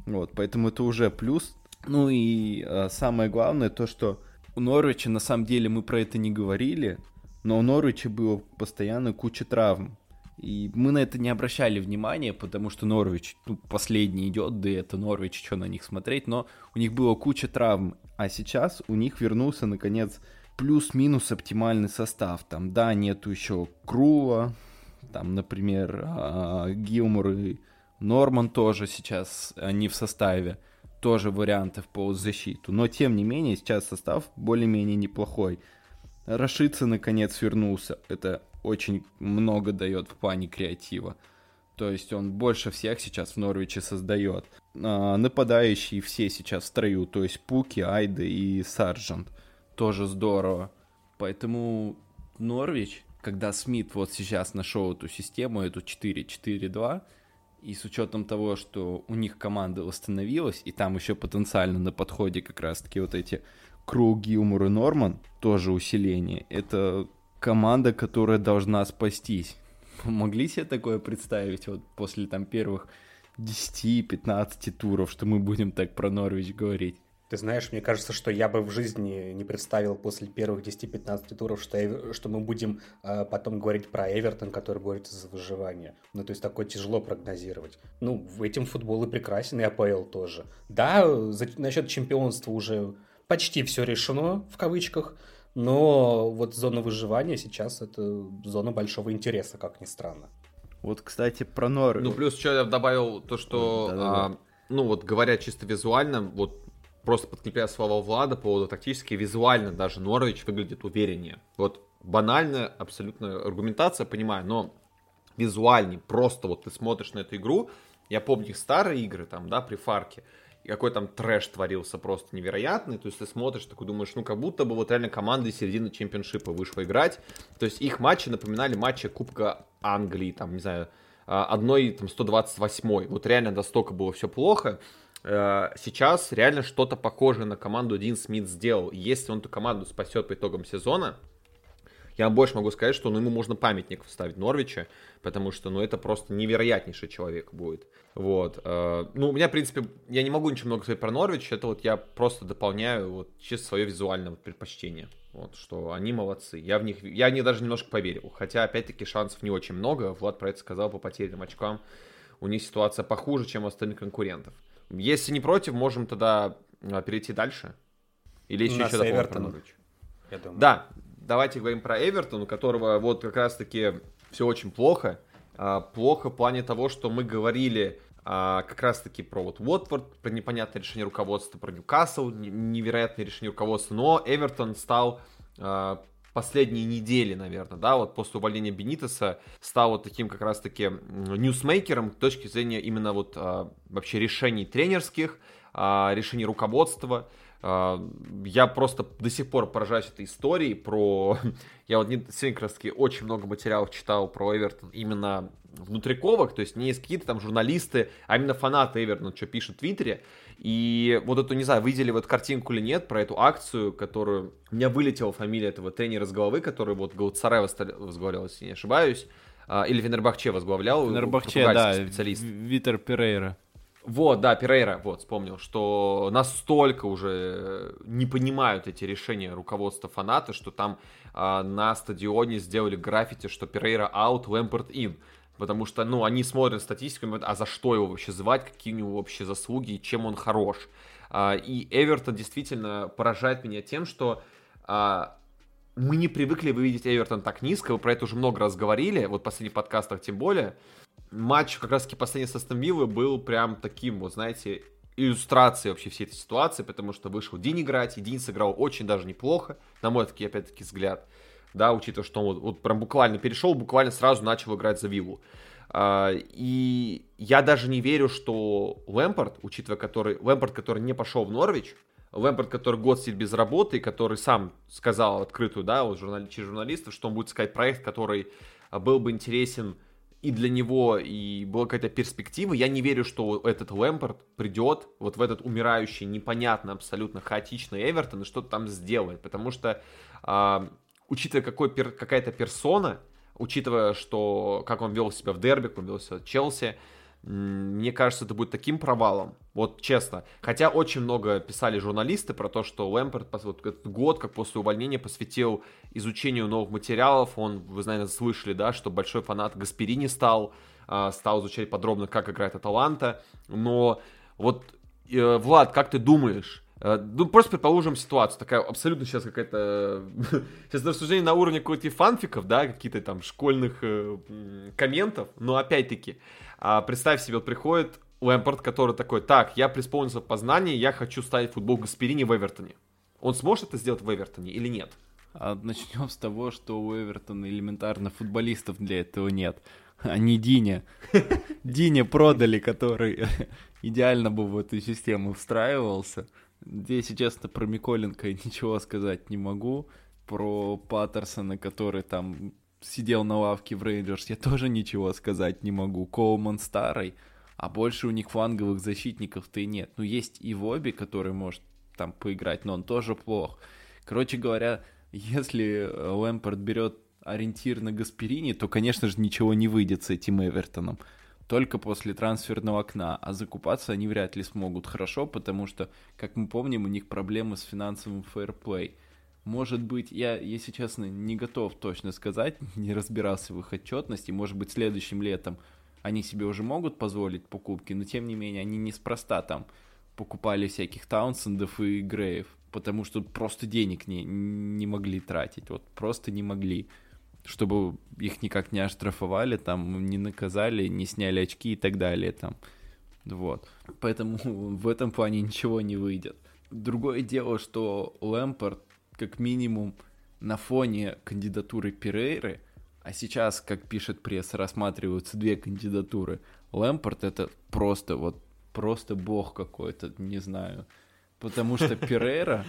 Вот, поэтому это уже плюс. Ну и а, самое главное то, что у Норвича на самом деле мы про это не говорили, но у Норвича было постоянно куча травм. И мы на это не обращали внимания, потому что Норвич ну, последний идет, да и это Норвич, что на них смотреть, но у них было куча травм. А сейчас у них вернулся, наконец, плюс-минус оптимальный состав. Там, да, нету еще Крула, Там, например, а, Гилмур и Норман тоже сейчас, они в составе, тоже варианты в полузащиту. Но, тем не менее, сейчас состав более-менее неплохой. Рашица, наконец, вернулся. Это очень много дает в плане креатива. То есть он больше всех сейчас в Норвиче создает. А, нападающие все сейчас в строю, то есть Пуки, Айда и Сарджант. Тоже здорово. Поэтому Норвич, когда Смит вот сейчас нашел эту систему, эту 4-4-2, и с учетом того, что у них команда восстановилась, и там еще потенциально на подходе как раз-таки вот эти Кроу, Гилмур и Норман, тоже усиление, это команда, которая должна спастись. Могли себе такое представить вот после там первых 10-15 туров, что мы будем так про Норвич говорить? Ты знаешь, мне кажется, что я бы в жизни не представил после первых 10-15 туров, что, что мы будем э, потом говорить про Эвертон, который борется за выживание. Ну, то есть такое тяжело прогнозировать. Ну, в этим футбол и прекрасен, и АПЛ тоже. Да, за, насчет чемпионства уже почти все решено, в кавычках, но вот зона выживания сейчас это зона большого интереса, как ни странно. Вот, кстати, про Норвич. Ну, плюс еще я добавил то, что, а, ну, вот говоря чисто визуально, вот просто подкрепляя слова Влада по поводу тактически, визуально даже Норвич выглядит увереннее. Вот банальная абсолютно аргументация, понимаю, но визуальнее, просто вот ты смотришь на эту игру, я помню их старые игры там, да, при Фарке, и какой там трэш творился просто невероятный, то есть ты смотришь, такой думаешь, ну как будто бы вот реально команда из середины чемпионшипа вышла играть, то есть их матчи напоминали матчи Кубка Англии, там, не знаю, а, одной там 128 вот реально настолько было все плохо, сейчас реально что-то похожее на команду Дин Смит сделал. Если он эту команду спасет по итогам сезона, я больше могу сказать, что ну, ему можно памятник вставить Норвича, потому что ну, это просто невероятнейший человек будет. Вот. Э, ну, у меня, в принципе, я не могу ничего много сказать про Норвич, это вот я просто дополняю вот чисто свое визуальное предпочтение. Вот, что они молодцы. Я в них, я в них даже немножко поверил. Хотя, опять-таки, шансов не очень много. Влад про это сказал по потерянным очкам. У них ситуация похуже, чем у остальных конкурентов. Если не против, можем тогда а, перейти дальше. Или еще еще Эвертон. Да, давайте говорим про Эвертон, у которого вот как раз-таки все очень плохо. А, плохо в плане того, что мы говорили а, как раз-таки про вот Уотфорд, про непонятное решение руководства, про Ньюкасл, невероятное решение руководства, но Эвертон стал последние недели, наверное, да, вот после увольнения Бенитеса стал вот таким как раз-таки ньюсмейкером с точки зрения именно вот а, вообще решений тренерских, а, решений руководства. А, я просто до сих пор поражаюсь этой историей про... Я вот сегодня как раз-таки очень много материалов читал про Эвертон именно внутриковых, то есть не из какие-то там журналисты, а именно фанаты Эвертона, что пишут в Твиттере. И вот эту, не знаю, видели вот картинку или нет про эту акцию, которую... У меня вылетела фамилия этого тренера с головы, который вот Галатсарай возглавлял, если не ошибаюсь. А, или Венербахче возглавлял. Венербахче, да, специалист. Витер Перейра. Вот, да, Перейра, вот, вспомнил, что настолько уже не понимают эти решения руководства фаната, что там а, на стадионе сделали граффити, что Перейра out, Лэмпорт in потому что, ну, они смотрят статистику, а за что его вообще звать, какие у него вообще заслуги, и чем он хорош. А, и Эвертон действительно поражает меня тем, что а, мы не привыкли видеть Эвертон так низко, вы про это уже много раз говорили, вот в последних подкастах тем более. Матч как раз-таки последний с Астон был прям таким, вот знаете, иллюстрацией вообще всей этой ситуации, потому что вышел Дин играть, и Дин сыграл очень даже неплохо, на мой таки, опять-таки, взгляд да, учитывая, что он вот, вот прям буквально перешел, буквально сразу начал играть за Виллу. Uh, и я даже не верю, что Лэмпорт, учитывая который, Лэмпорт, который не пошел в Норвич, Лэмпорт, который год сидит без работы, который сам сказал открытую, да, вот журнали, через журналистов, что он будет искать проект, который а, был бы интересен и для него, и была какая-то перспектива. Я не верю, что этот Лэмпорт придет вот в этот умирающий, непонятно, абсолютно хаотичный Эвертон и что-то там сделает, потому что uh, учитывая какой, пер, какая-то персона, учитывая, что как он вел себя в дерби, как он вел себя в Челси, мне кажется, это будет таким провалом. Вот честно. Хотя очень много писали журналисты про то, что Лэмпорт вот этот год, как после увольнения, посвятил изучению новых материалов. Он, вы, наверное, слышали, да, что большой фанат Гасперини стал, а, стал изучать подробно, как играет Аталанта. Но вот, э, Влад, как ты думаешь, ну, просто предположим ситуацию, такая абсолютно сейчас какая-то... сейчас рассуждение на уровне какой-то фанфиков, да, какие-то там школьных э, комментов, но опять-таки, э, представь себе, вот приходит Лэмпорт, который такой, так, я преисполнился в познании, я хочу ставить футбол Гасперини в Эвертоне. Он сможет это сделать в Эвертоне или нет? А начнем с того, что у Эвертона элементарно футболистов для этого нет. А не Диня. Диня продали, который идеально бы в эту систему встраивался. Если честно, про Миколенко ничего сказать не могу. Про Паттерсона, который там сидел на лавке в Рейнджерс, я тоже ничего сказать не могу. Коуман старый, а больше у них фланговых защитников-то и нет. Ну, есть и Воби, который может там поиграть, но он тоже плох. Короче говоря, если Лэмпорт берет ориентир на Гасперини, то, конечно же, ничего не выйдет с этим Эвертоном только после трансферного окна, а закупаться они вряд ли смогут хорошо, потому что, как мы помним, у них проблемы с финансовым фейерплей. Может быть, я, если честно, не готов точно сказать, не разбирался в их отчетности, может быть, следующим летом они себе уже могут позволить покупки, но тем не менее, они неспроста там покупали всяких Таунсендов и Греев, потому что просто денег не, не могли тратить, вот просто не могли чтобы их никак не оштрафовали, там, не наказали, не сняли очки и так далее, там. Вот. Поэтому в этом плане ничего не выйдет. Другое дело, что Лэмпорт, как минимум, на фоне кандидатуры Перейры, а сейчас, как пишет пресса, рассматриваются две кандидатуры. Лэмпорт это просто вот просто бог какой-то, не знаю. Потому что Перейра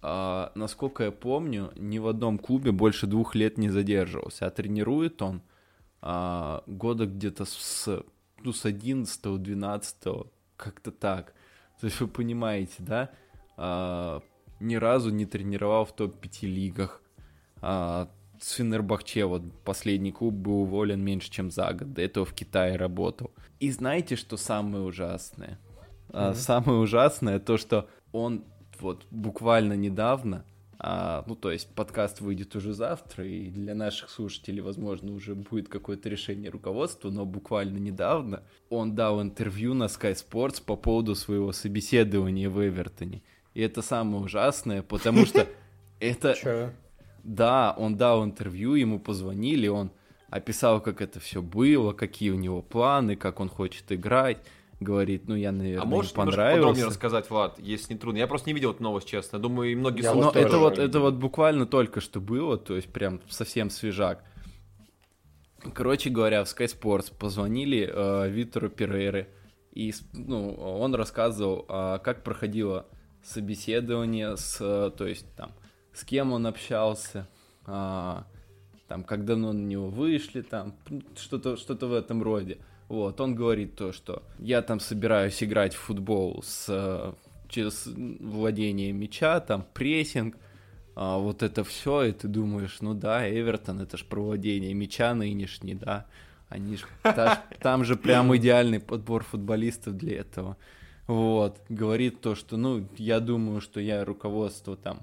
а, насколько я помню, ни в одном клубе больше двух лет не задерживался. А тренирует он а, года где-то с, ну, с 11-12, как-то так. То есть вы понимаете, да? А, ни разу не тренировал в топ-5 лигах. А, с Фенербахче, вот последний клуб был уволен меньше, чем за год. До этого в Китае работал. И знаете, что самое ужасное? Mm-hmm. А, самое ужасное то, что он вот буквально недавно, а, ну, то есть подкаст выйдет уже завтра, и для наших слушателей, возможно, уже будет какое-то решение руководства, но буквально недавно он дал интервью на Sky Sports по поводу своего собеседования в Эвертоне. И это самое ужасное, потому что это... Да, он дал интервью, ему позвонили, он описал, как это все было, какие у него планы, как он хочет играть говорит, ну я, наверное, а можешь понравился. подробнее рассказать, Влад, если не трудно? Я просто не видел эту новость, честно. Думаю, и многие я слушатели... это вот, это вот буквально только что было, то есть прям совсем свежак. Короче говоря, в Sky Sports позвонили э, Витору Перейре, и ну, он рассказывал, э, как проходило собеседование с, э, то есть там, с кем он общался, э, там, как давно на него вышли, там, что-то что в этом роде. Вот, он говорит то, что я там собираюсь играть в футбол с э, через владение мяча, там прессинг, а вот это все, и ты думаешь, ну да, Эвертон, это ж про владение мяча нынешний, да, они ж, та, там же прям идеальный подбор футболистов для этого. Вот, говорит то, что, ну, я думаю, что я руководство там,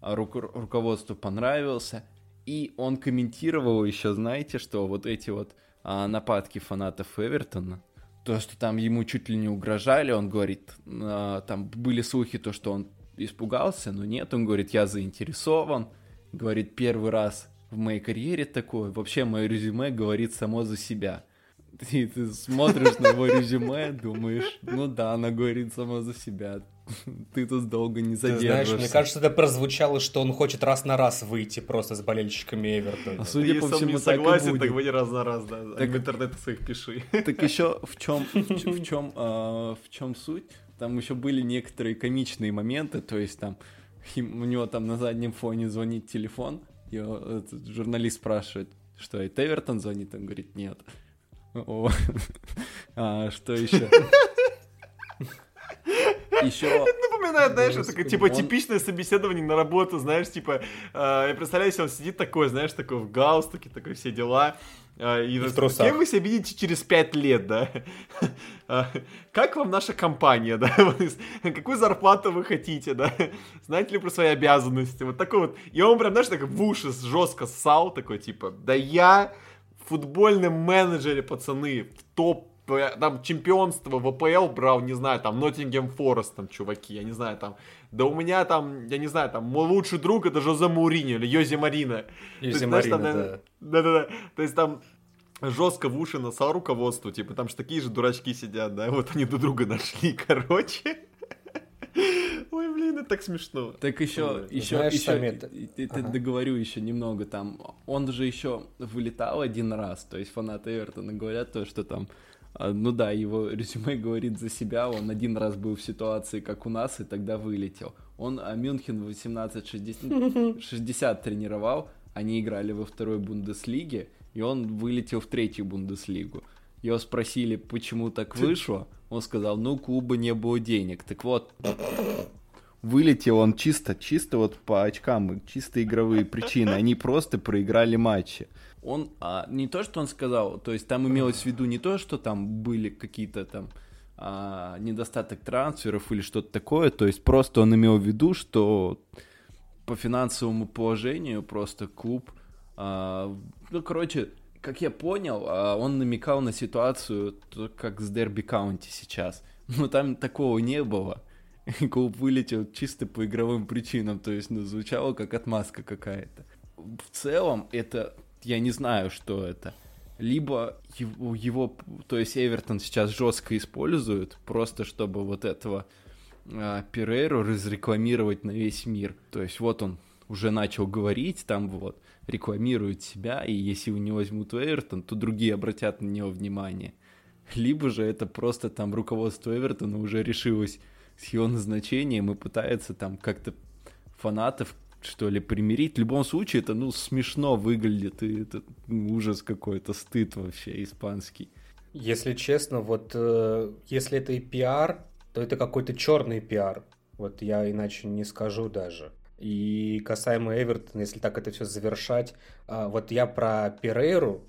ру руководству понравился, и он комментировал еще, знаете, что вот эти вот а, нападки фанатов Эвертона, то, что там ему чуть ли не угрожали, он говорит, а, там были слухи, то, что он испугался, но нет, он говорит, я заинтересован, говорит, первый раз в моей карьере такое, вообще мое резюме говорит само за себя. И ты смотришь на его резюме, думаешь, ну да, она говорит сама за себя. ты тут долго не задержишься. знаешь, мне кажется, это прозвучало, что он хочет раз на раз выйти просто с болельщиками Эвертона. А судя Если по всему, не согласен, так выйди раз на раз, да. Так, в интернет своих пиши. Так еще в чем, в чем, а, в чем суть? Там еще были некоторые комичные моменты, то есть там у него там на заднем фоне звонит телефон, и этот журналист спрашивает, что это Эвертон звонит, он говорит, нет. А, что еще? Еще... Это напоминает, знаешь, это такое, типа, типичное собеседование на работу, знаешь, типа, э, я представляю, если он сидит такой, знаешь, такой в галстуке, такой все дела, э, и, и в кем вы себя видите через пять лет, да? А, как вам наша компания, да? Какую зарплату вы хотите, да? Знаете ли про свои обязанности? Вот такой вот. И он прям, знаешь, так в уши жестко ссал, такой, типа, да я футбольный менеджере, пацаны, в топ там чемпионство в АПЛ брал, не знаю, там Ноттингем Форест, там, чуваки, я не знаю, там, да у меня там, я не знаю, там, мой лучший друг это Жозе Мауриньо или Йози Марина. Йози Марина, да. Да-да-да, то есть там жестко в уши насал руководству, типа, там же такие же дурачки сидят, да, вот они друг друга нашли, короче. Блин, это так смешно. Так еще, еще, Знаешь, еще, Самет, ага. договорю еще немного там. Он же еще вылетал один раз, то есть фанаты Эвертона говорят то, что там, а, ну да, его резюме говорит за себя, он один раз был в ситуации, как у нас, и тогда вылетел. Он а, Мюнхен 1860 60 тренировал, они играли во второй Бундеслиге, и он вылетел в третью Бундеслигу. Его спросили, почему так вышло, он сказал, ну, у клуба не было денег. Так вот, вылетел он чисто, чисто вот по очкам, чисто игровые причины. Они просто проиграли матчи. Он, а, не то, что он сказал, то есть там имелось в виду не то, что там были какие-то там а, недостаток трансферов или что-то такое, то есть просто он имел в виду, что по финансовому положению просто клуб, а, ну, короче, как я понял, а, он намекал на ситуацию, как с Дерби Каунти сейчас. Но там такого не было. Клуб вылетел чисто по игровым причинам, то есть, ну, звучало как отмазка какая-то. В целом, это, я не знаю, что это. Либо его, его то есть, Эвертон сейчас жестко использует, просто чтобы вот этого а, Перейру разрекламировать на весь мир. То есть, вот он уже начал говорить, там вот, рекламирует себя, и если его не возьмут Эвертон, то другие обратят на него внимание. Либо же это просто там руководство Эвертона уже решилось с его назначением и пытается там как-то фанатов что ли примирить. В любом случае это ну смешно выглядит и это ужас какой-то, стыд вообще испанский. Если честно, вот э, если это и пиар, то это какой-то черный пиар. Вот я иначе не скажу даже. И касаемо Эвертона, если так это все завершать, а, вот я про Перейру,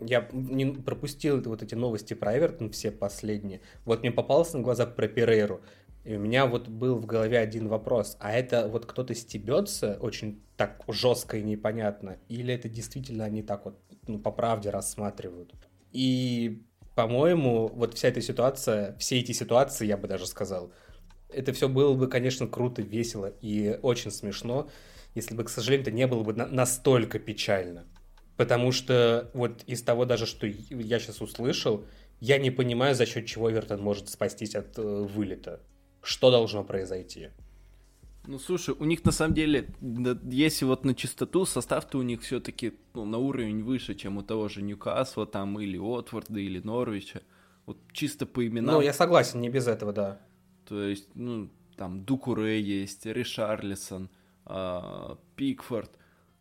я не пропустил вот эти новости про Эвертон, все последние. Вот мне попался на глаза про Перейру, и у меня вот был в голове один вопрос. А это вот кто-то стебется очень так жестко и непонятно? Или это действительно они так вот ну, по правде рассматривают? И, по-моему, вот вся эта ситуация, все эти ситуации, я бы даже сказал, это все было бы, конечно, круто, весело и очень смешно, если бы, к сожалению, это не было бы на- настолько печально. Потому что вот из того даже, что я сейчас услышал, я не понимаю, за счет чего Эвертон может спастись от э, вылета. Что должно произойти? Ну, слушай, у них на самом деле, если вот на чистоту, состав-то у них все-таки ну, на уровень выше, чем у того же Ньюкасла там, или Отварда, или Норвича. Вот чисто по именам. Ну, я согласен, не без этого, да. То есть, ну, там Дукуре есть, Ришарлисон, а, Пикфорд,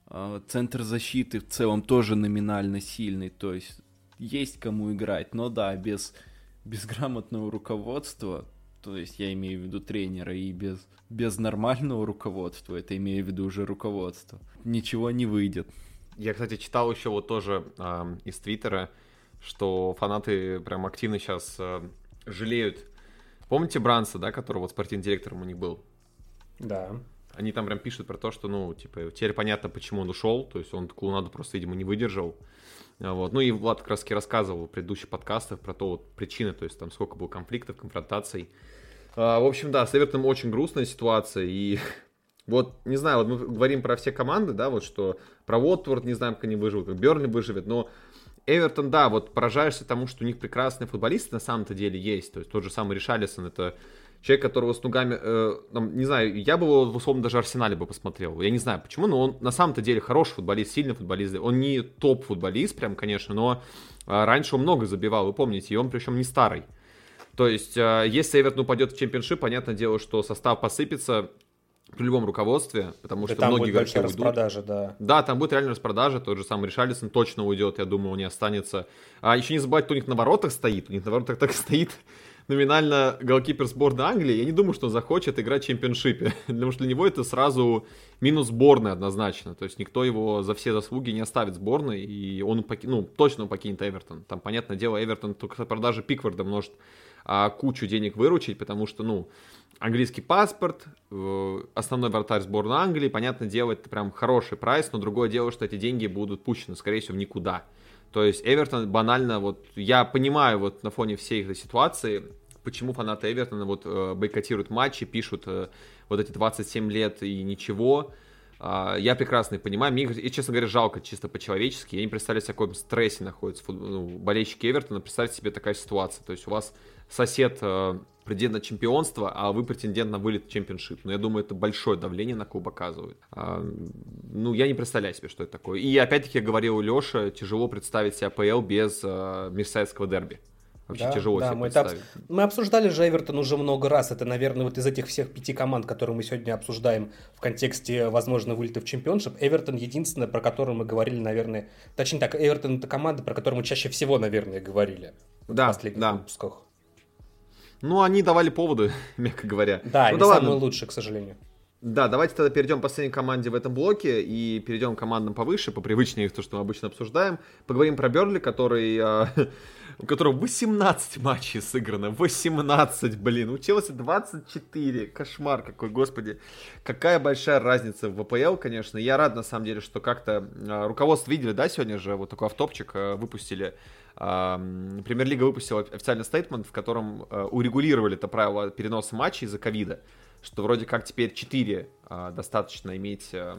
а, центр защиты в целом тоже номинально сильный, то есть есть кому играть, но да, без, без грамотного руководства, то есть я имею в виду тренера, и без, без нормального руководства, это имею в виду уже руководство, ничего не выйдет. Я, кстати, читал еще вот тоже э, из Твиттера, что фанаты прям активно сейчас э, жалеют. Помните Бранса, да, который вот спортивным директором у них был? Да. Они там прям пишут про то, что, ну, типа, теперь понятно, почему он ушел, то есть он клоунаду просто, видимо, не выдержал. А, Вот. Ну и Влад как раз рассказывал в предыдущих подкастах про то вот причины, то есть там сколько было конфликтов, конфронтаций. А, в общем, да, с Эвертоном очень грустная ситуация, и вот, не знаю, вот мы говорим про все команды, да, вот что про Уотворд не знаем, как они выживут, как Бернли выживет, но Эвертон, да, вот поражаешься тому, что у них прекрасные футболисты на самом-то деле есть, то есть тот же самый Ришалисон, это человек, которого с ногами, э, не знаю, я бы его, условно, даже Арсенале бы посмотрел. Я не знаю почему, но он на самом-то деле хороший футболист, сильный футболист. Он не топ-футболист, прям, конечно, но э, раньше он много забивал, вы помните, и он причем не старый. То есть, э, если Эвертон упадет в чемпионшип, понятное дело, что состав посыпется при любом руководстве, потому Да что там многие будет игроки большая уйдут. распродажа, да. Да, там будет реально распродажа, тот же самый Ришалисон точно уйдет, я думаю, он не останется. А еще не забывать, кто у них на воротах стоит, у них на воротах так стоит номинально голкипер сборной Англии, я не думаю, что он захочет играть в чемпионшипе, потому что для него это сразу минус сборной однозначно, то есть никто его за все заслуги не оставит сборной, и он, поки- ну, точно он покинет Эвертон. Там, понятное дело, Эвертон только продажи Пикварда может а, кучу денег выручить, потому что, ну, английский паспорт, э, основной вратарь сборной Англии, понятное дело, это прям хороший прайс, но другое дело, что эти деньги будут пущены, скорее всего, в никуда. То есть Эвертон банально, вот я понимаю вот на фоне всей этой ситуации, почему фанаты Эвертона вот э, бойкотируют матчи, пишут э, вот эти 27 лет и ничего. Э, я прекрасно их понимаю. Мне, и, честно говоря, жалко чисто по-человечески. Я не представляю, в каком стрессе находятся фут... ну, болельщики Эвертона. Представьте себе такая ситуация. То есть у вас сосед э, претендент на чемпионство, а вы претендент на вылет в чемпионшип. Но я думаю, это большое давление на клуб оказывает. А, ну, я не представляю себе, что это такое. И опять-таки, я говорил Леша, тяжело представить себе АПЛ без э, мерсайдского дерби. Вообще да, тяжело да, себе мы, это, мы обсуждали же Эвертон уже много раз. Это, наверное, вот из этих всех пяти команд, которые мы сегодня обсуждаем в контексте, возможно, вылета в чемпионшип, Эвертон единственная, про которую мы говорили, наверное... Точнее так, Эвертон это команда, про которую мы чаще всего, наверное, говорили да, в последних да. выпусках. Ну, они давали поводы, мягко говоря. Да, ну, не да самые лучшие, к сожалению. Да, давайте тогда перейдем к последней команде в этом блоке и перейдем к командам повыше, по привычнее то, что мы обычно обсуждаем. Поговорим про Берли, который, э, у которого 18 матчей сыграно. 18, блин. У Челси 24. Кошмар какой, господи. Какая большая разница в ВПЛ, конечно. Я рад, на самом деле, что как-то э, руководство видели, да, сегодня же вот такой автопчик э, выпустили Премьер-лига выпустила официальный стейтмент, в котором урегулировали это правило переноса матчей из-за ковида, что вроде как теперь 4 а, достаточно иметь э,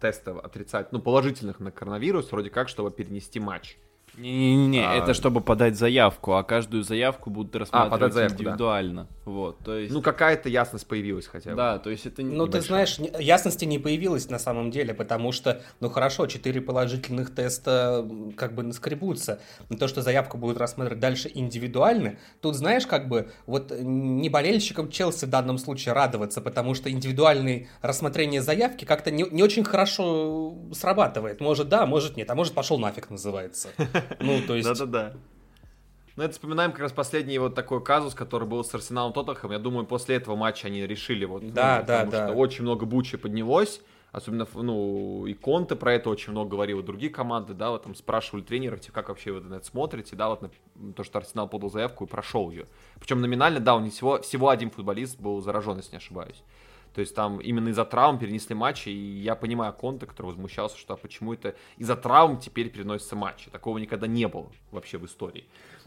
тестов отрицательных, ну, положительных на коронавирус, вроде как, чтобы перенести матч. Не-не-не, а... это чтобы подать заявку, а каждую заявку будут а, рассматривать а, заявку, индивидуально. Да. Вот, то есть... Ну, какая-то ясность появилась хотя бы. Да, то есть это не Ну, ты знаешь, ясности не появилась на самом деле, потому что, ну, хорошо, четыре положительных теста как бы наскребутся. Но то, что заявку будут рассматривать дальше индивидуально, тут, знаешь, как бы, вот не болельщикам Челси в данном случае радоваться, потому что индивидуальное рассмотрение заявки как-то не, не очень хорошо срабатывает. Может, да, может, нет, а может, пошел нафиг называется. Ну, то есть... Да-да-да. Ну, это вспоминаем как раз последний вот такой казус, который был с Арсеналом Тоттенхэм. Я думаю, после этого матча они решили вот... Да, ну, да, потому да. что очень много бучи поднялось. Особенно, ну, и Конте про это очень много говорил, и другие команды, да, вот там спрашивали тренеров, типа, как вообще вы на это смотрите, да, вот на то, что Арсенал подал заявку и прошел ее. Причем номинально, да, у них всего, всего один футболист был заражен, если не ошибаюсь. То есть там именно из-за травм перенесли матчи, и я понимаю Конта, который возмущался, что а почему это из-за травм теперь переносятся матчи. Такого никогда не было вообще в истории.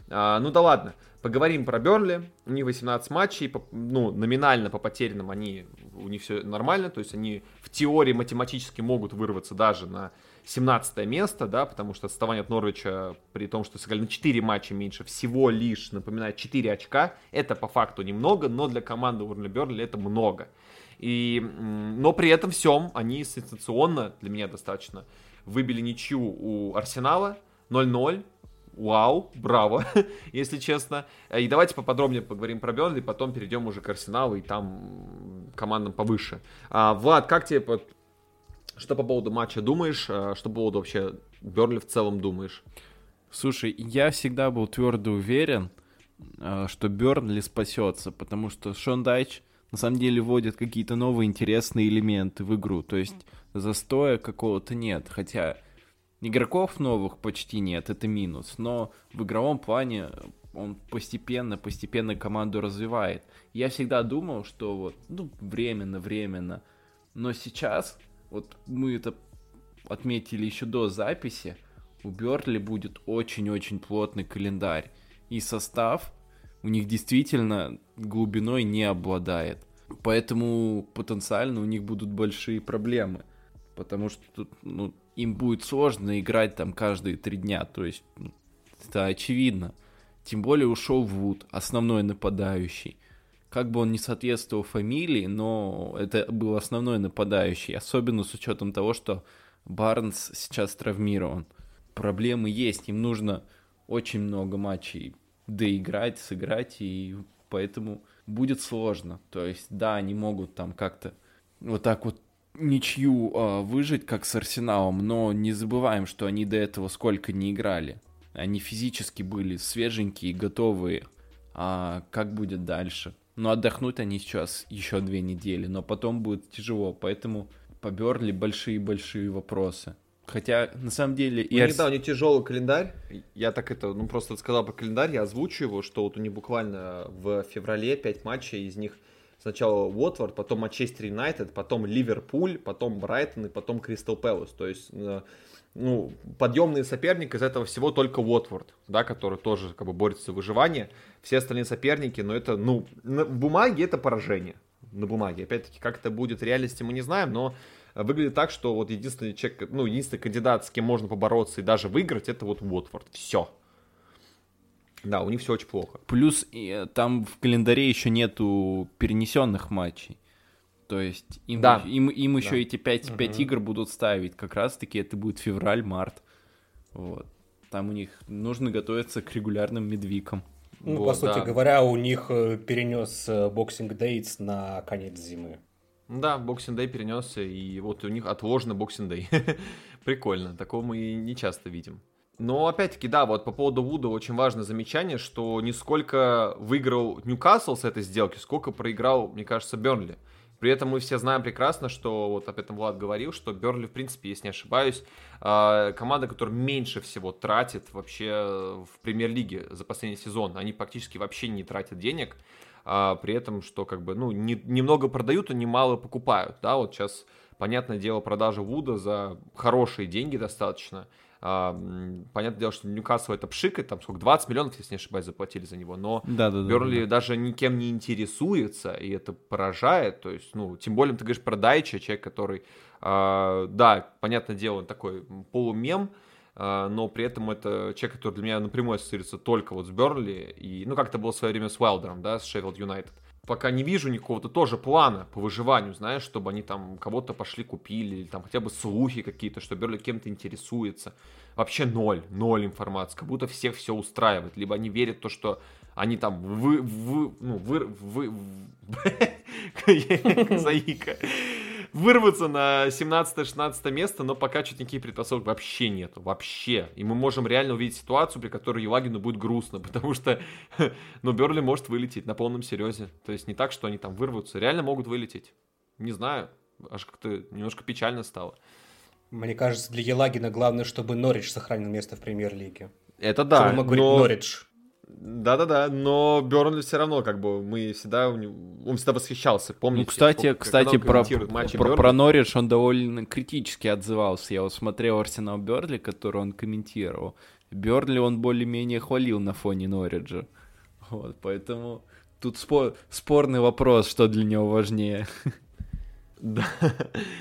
А, ну да ладно, поговорим про Бернли. У них 18 матчей, по, ну, номинально по потерянным они, у них все нормально, то есть они в теории математически могут вырваться даже на 17 место, да, потому что отставание от Норвича, при том, что сыграли на 4 матча меньше, всего лишь, напоминаю, 4 очка, это по факту немного, но для команды Уорли Бернли это много. И, но при этом всем они сенсационно, для меня достаточно, выбили ничью у Арсенала 0-0. Вау, браво, если честно. И давайте поподробнее поговорим про Бернли, потом перейдем уже к Арсеналу и там командам повыше. А, Влад, как тебе под... что по поводу матча думаешь? А, что по поводу вообще Бернли в целом думаешь? Слушай, я всегда был твердо уверен, а, что Бернли спасется, потому что Шон Дайч на самом деле вводят какие-то новые интересные элементы в игру. То есть застоя какого-то нет. Хотя игроков новых почти нет, это минус. Но в игровом плане он постепенно, постепенно команду развивает. Я всегда думал, что вот, ну, временно, временно. Но сейчас, вот мы это отметили еще до записи, у Берли будет очень-очень плотный календарь. И состав у них действительно глубиной не обладает. Поэтому потенциально у них будут большие проблемы. Потому что тут, ну, им будет сложно играть там каждые три дня. То есть, ну, это очевидно. Тем более ушел Вуд, основной нападающий. Как бы он не соответствовал фамилии, но это был основной нападающий. Особенно с учетом того, что Барнс сейчас травмирован. Проблемы есть, им нужно очень много матчей доиграть, сыграть, и поэтому будет сложно. То есть, да, они могут там как-то вот так вот ничью э, выжить, как с Арсеналом, но не забываем, что они до этого сколько не играли. Они физически были свеженькие, готовые. А как будет дальше? Ну, отдохнуть они сейчас еще две недели, но потом будет тяжело, поэтому поберли большие-большие вопросы. Хотя, на самом деле... У них, да, у них тяжелый календарь. Я так это, ну, просто сказал про календарь, я озвучу его, что вот у них буквально в феврале 5 матчей, из них сначала Уотфорд, потом Манчестер Юнайтед, потом Ливерпуль, потом Брайтон и потом Кристал Пэлас. То есть э, ну, подъемный соперник из этого всего только Уотфорд, да, который тоже как бы борется за выживание. Все остальные соперники, но это, ну, на бумаге это поражение. На бумаге. Опять-таки, как это будет в реальности, мы не знаем, но выглядит так, что вот единственный человек, ну, единственный кандидат, с кем можно побороться и даже выиграть, это вот Уотфорд. Все. Да, у них все очень плохо. Плюс э, там в календаре еще нету перенесенных матчей. То есть им, да. им, им еще да. эти 5, 5 угу. игр будут ставить. Как раз таки это будет февраль-март. Вот. Там у них нужно готовиться к регулярным midweek ам. Ну, вот, по сути да. говоря, у них перенес Boxing Day на конец зимы. Да, Boxing Day перенесся, и вот у них отложено Boxing Day. Прикольно, такого мы не часто видим. Но опять-таки, да, вот по поводу Вуда очень важное замечание, что не сколько выиграл Ньюкасл с этой сделки, сколько проиграл, мне кажется, Бернли. При этом мы все знаем прекрасно, что, вот об этом Влад говорил, что Берли, в принципе, если не ошибаюсь, а, команда, которая меньше всего тратит вообще в премьер-лиге за последний сезон. Они практически вообще не тратят денег, а при этом, что как бы, ну, не, немного продают, а немало покупают, да, вот сейчас, понятное дело, продажа Вуда за хорошие деньги достаточно, а, понятное дело, что Ньюкасл это пшикает, там сколько, 20 миллионов, если не ошибаюсь, заплатили за него, но да, да, Берли да, да. даже никем не интересуется, и это поражает, то есть, ну, тем более ты говоришь про Дайча, человек, который, а, да, понятное дело, он такой полумем, но при этом это человек, который для меня напрямую ассоциируется только вот с Берли, и, ну, как это было в свое время с Уайлдером, да, с Шеффилд Юнайтед пока не вижу никакого-то тоже плана по выживанию, знаешь, чтобы они там кого-то пошли купили, или там хотя бы слухи какие-то, что Берли кем-то интересуется. Вообще ноль, ноль информации, как будто всех все устраивает. Либо они верят в то, что они там вы, вы, ну, вы, вы, заика вырваться на 17-16 место, но пока что никаких предпосылок вообще нет. Вообще. И мы можем реально увидеть ситуацию, при которой Елагину будет грустно, потому что, ну, Берли может вылететь на полном серьезе. То есть не так, что они там вырвутся. Реально могут вылететь. Не знаю. Аж как-то немножко печально стало. Мне кажется, для Елагина главное, чтобы Норридж сохранил место в премьер-лиге. Это да. Чтобы но... Норридж. Да-да-да, но Бернли все равно, как бы, мы всегда, он всегда восхищался, помните? Ну, кстати, кстати, про, про, про Норридж он довольно критически отзывался. Я вот смотрел Арсенал Берли, который он комментировал. Берли он более-менее хвалил на фоне Норриджа. Вот, поэтому тут спор, спорный вопрос, что для него важнее. Да.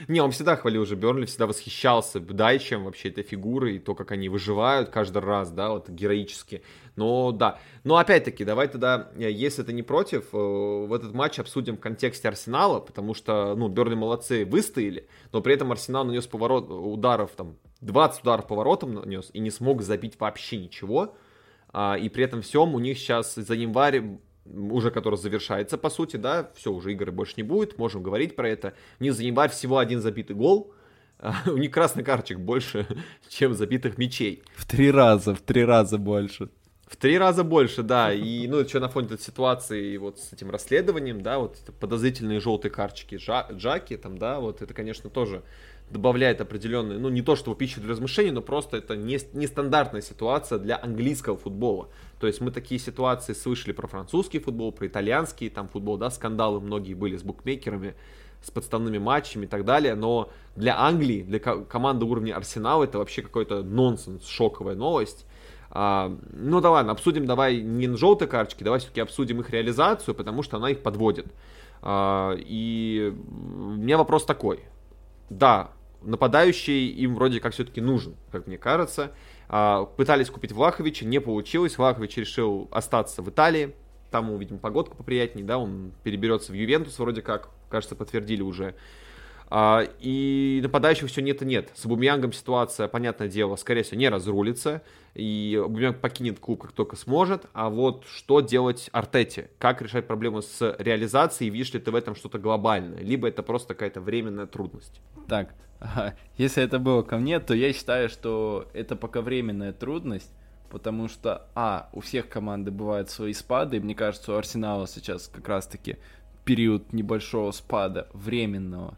Не, он всегда хвалил уже Бернли, всегда восхищался Дайчем, вообще этой фигурой, и то, как они выживают каждый раз, да, вот героически. Но да. Но опять-таки, давай тогда, э, если ты не против, э, в этот матч обсудим в контексте Арсенала, потому что, ну, Бернли молодцы, выстояли, но при этом Арсенал нанес поворот, ударов, там, 20 ударов поворотом нанес и не смог забить вообще ничего. А, и при этом всем у них сейчас за январь уже который завершается, по сути, да, все, уже игры больше не будет, можем говорить про это. Не за январь всего один забитый гол, у них красных карточек больше, чем забитых мячей. В три раза, в три раза больше. В три раза больше, да. И, ну, что на фоне этой ситуации вот с этим расследованием, да, вот подозрительные желтые карточки Джаки, там, да, вот это, конечно, тоже добавляет определенные, ну, не то чтобы пищу для размышлений, но просто это не, нестандартная ситуация для английского футбола. То есть мы такие ситуации слышали про французский футбол, про итальянский там футбол, да, скандалы многие были с букмекерами, с подставными матчами и так далее, но для Англии, для команды уровня Арсенала это вообще какой-то нонсенс, шоковая новость. А, ну да ладно, обсудим давай не желтые карточки, давай все-таки обсудим их реализацию, потому что она их подводит. А, и у меня вопрос такой. Да, нападающий им вроде как все-таки нужен, как мне кажется. А, пытались купить Влаховича, не получилось. Влахович решил остаться в Италии. Там ему, видимо, погодка поприятней, да, он переберется в Ювентус вроде как, кажется, подтвердили уже. А, и нападающих все нет и нет. С Бумьянгом ситуация, понятное дело, скорее всего, не разрулится. И Бумьянг покинет клуб, как только сможет. А вот что делать Артете? Как решать проблему с реализацией? Видишь ли ты в этом что-то глобальное? Либо это просто какая-то временная трудность? Так, если это было ко мне, то я считаю, что это пока временная трудность. Потому что, а, у всех команды бывают свои спады, и мне кажется, у Арсенала сейчас как раз-таки период небольшого спада, временного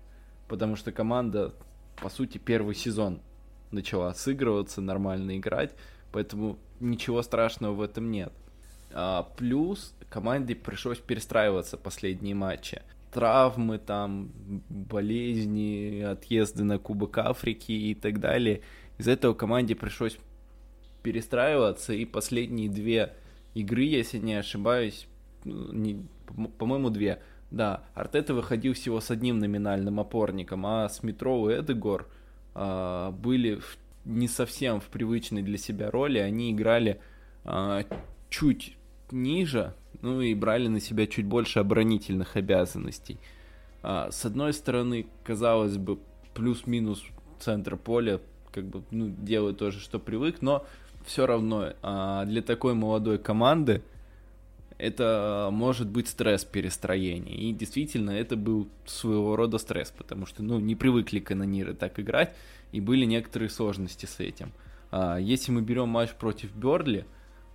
потому что команда, по сути, первый сезон начала сыгрываться, нормально играть, поэтому ничего страшного в этом нет. А, плюс команде пришлось перестраиваться последние матчи. Травмы, там, болезни, отъезды на Кубок Африки и так далее. Из-за этого команде пришлось перестраиваться, и последние две игры, если не ошибаюсь, ну, не, по-моему, две. Да, Артета выходил всего с одним номинальным опорником, а Смитроу и Эдегор а, были в, не совсем в привычной для себя роли. Они играли а, чуть ниже, ну и брали на себя чуть больше оборонительных обязанностей. А, с одной стороны, казалось бы, плюс-минус центр поля, как бы, ну, делает то же, что привык, но все равно а, для такой молодой команды это может быть стресс перестроения. И действительно, это был своего рода стресс, потому что, ну, не привыкли канониры так играть, и были некоторые сложности с этим. А, если мы берем матч против Берли,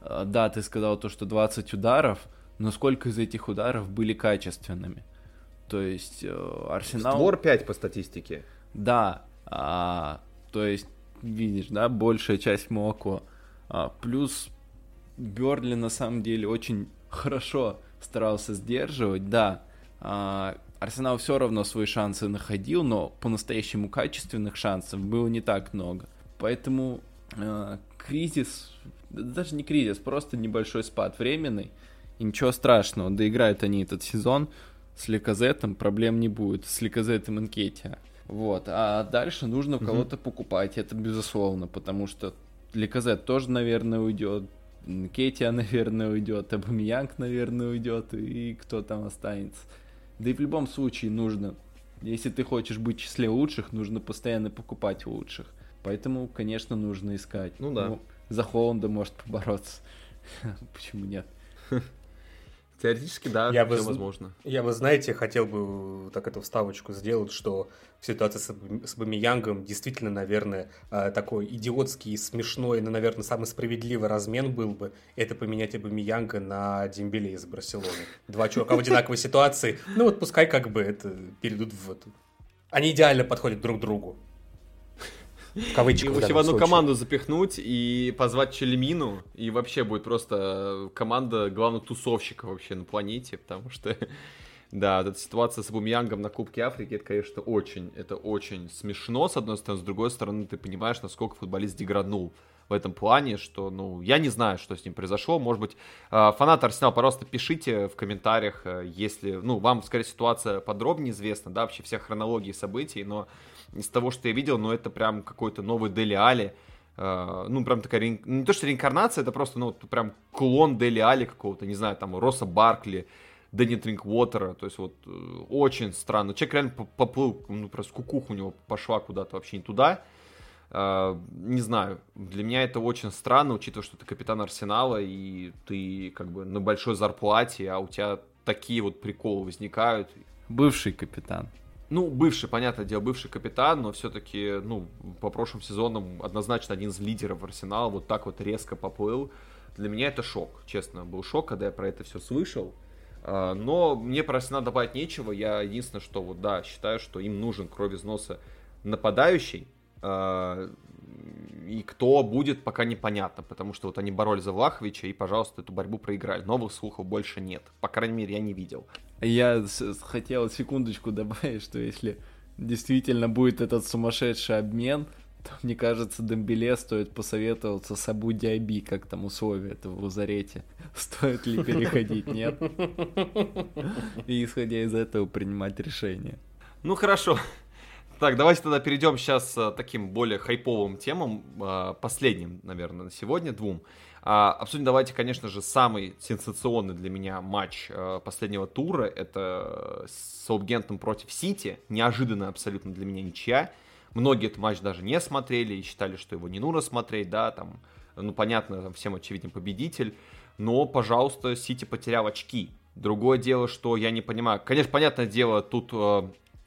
а, да, ты сказал то, что 20 ударов, но сколько из этих ударов были качественными? То есть э, Арсенал... Створ 5 по статистике. Да, а, то есть, видишь, да, большая часть молоко. А, плюс Берли на самом деле очень хорошо старался сдерживать, да. А, Арсенал все равно свои шансы находил, но по-настоящему качественных шансов было не так много. Поэтому э, кризис, даже не кризис, просто небольшой спад временный. И ничего страшного, доиграют они этот сезон с Ликазетом, проблем не будет, с Ликазетом Инкетия. Вот, а дальше нужно кого-то покупать, это безусловно, потому что Ликазет тоже, наверное, уйдет, Кетия, наверное, уйдет, Абамиянг, наверное, уйдет, и кто там останется. Да и в любом случае нужно, если ты хочешь быть в числе лучших, нужно постоянно покупать лучших. Поэтому, конечно, нужно искать. Ну да. Ну, за Холланда может побороться. Почему нет? Теоретически, да, я бы, возможно. Я бы, знаете, хотел бы так эту вставочку сделать, что в ситуации с, с Бамиянгом действительно, наверное, э, такой идиотский, смешной, но, наверное, самый справедливый размен был бы это поменять Бамиянга на Дембеле из Барселоны. Два чувака в одинаковой ситуации. Ну вот пускай как бы это перейдут в. Они идеально подходят друг к другу. В кавычках. Его в одну случае. команду запихнуть и позвать Челемину, и вообще будет просто команда главных тусовщиков вообще на планете, потому что да, эта ситуация с Бумьянгом на Кубке Африки, это, конечно, очень, это очень смешно, с одной стороны, с другой стороны, ты понимаешь, насколько футболист деграднул в этом плане, что, ну, я не знаю, что с ним произошло. Может быть, а, фанаты Арсенала, пожалуйста, пишите в комментариях, э, если, ну, вам, скорее, ситуация подробнее известна, да, вообще вся хронология событий, но из того, что я видел, ну, это прям какой-то новый Дели Али, Uh, ну, прям такая, не то, что реинкарнация, это просто, ну, прям клон Дели Али какого-то, не знаю, там, Росса Баркли, Дэнни Тринквотера, то есть вот э, очень странно. Человек реально поплыл, ну, просто кукуха у него пошла куда-то вообще не туда. Uh, не знаю, для меня это очень странно, учитывая, что ты капитан Арсенала, и ты как бы на большой зарплате, а у тебя такие вот приколы возникают. Бывший капитан. Ну, бывший, понятное дело, бывший капитан, но все-таки, ну, по прошлым сезонам однозначно один из лидеров Арсенала вот так вот резко поплыл. Для меня это шок, честно, был шок, когда я про это все слышал. А, но мне про Арсенал добавить нечего. Я единственное, что вот да, считаю, что им нужен кровь из носа нападающий. А, и кто будет, пока непонятно, потому что вот они боролись за Влаховича и, пожалуйста, эту борьбу проиграли. Новых слухов больше нет. По крайней мере, я не видел. Я хотел секундочку добавить, что если действительно будет этот сумасшедший обмен, то, мне кажется, Дембеле стоит посоветоваться с Абу Диаби, как там условия этого в лазарете. Стоит ли переходить, нет? И исходя из этого принимать решение. Ну хорошо, так, давайте тогда перейдем сейчас к э, таким более хайповым темам, э, последним, наверное, на сегодня, двум. А, обсудим давайте, конечно же, самый сенсационный для меня матч э, последнего тура. Это Саутгемптон против Сити. Неожиданно абсолютно для меня ничья. Многие этот матч даже не смотрели и считали, что его не нужно смотреть, да, там, ну, понятно, там всем очевиден победитель. Но, пожалуйста, Сити потерял очки. Другое дело, что я не понимаю. Конечно, понятное дело, тут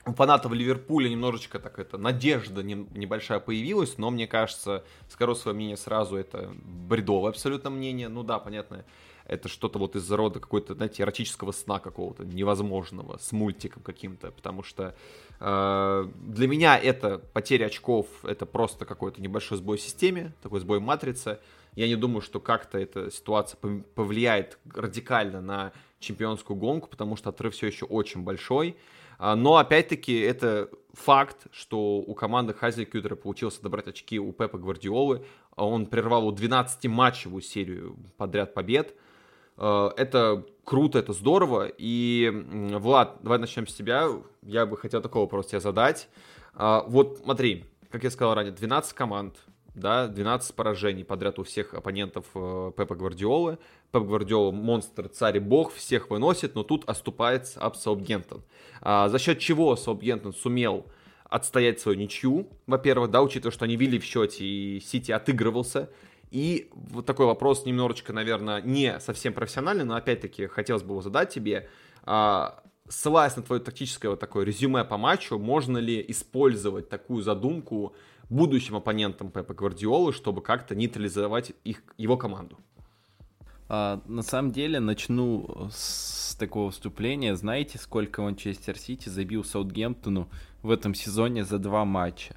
у фанатов Ливерпуля немножечко так это надежда небольшая появилась, но мне кажется, скажу свое мнение сразу, это бредовое абсолютно мнение. Ну да, понятно, это что-то вот из-за рода какой-то, знаете, эротического сна какого-то невозможного, с мультиком каким-то, потому что э, для меня это потеря очков, это просто какой-то небольшой сбой в системе, такой сбой в матрице. Я не думаю, что как-то эта ситуация повлияет радикально на чемпионскую гонку, потому что отрыв все еще очень большой. А, но, опять-таки, это факт, что у команды Хазелькютера получилось добрать очки у Пепа Гвардиолы. Он прервал 12-матчевую серию подряд побед. А, это круто, это здорово. И, Влад, давай начнем с тебя. Я бы хотел такой вопрос тебе задать. А, вот смотри, как я сказал ранее, 12 команд, да, 12 поражений подряд у всех оппонентов э, Пепа Гвардиолы. Пеп Гвардиола монстр, царь и бог, всех выносит, но тут оступается об Саутгемптон. А, за счет чего Саутгемптон сумел отстоять свою ничью, во-первых, да, учитывая, что они вели в счете и Сити отыгрывался. И вот такой вопрос немножечко, наверное, не совсем профессиональный, но опять-таки хотелось бы его задать тебе. А, ссылаясь на твое тактическое вот такое резюме по матчу, можно ли использовать такую задумку будущим оппонентам Пепа Гвардиолы, чтобы как-то нейтрализовать их, его команду? А, на самом деле, начну с такого вступления. Знаете, сколько Манчестер Сити забил Саутгемптону в этом сезоне за два матча?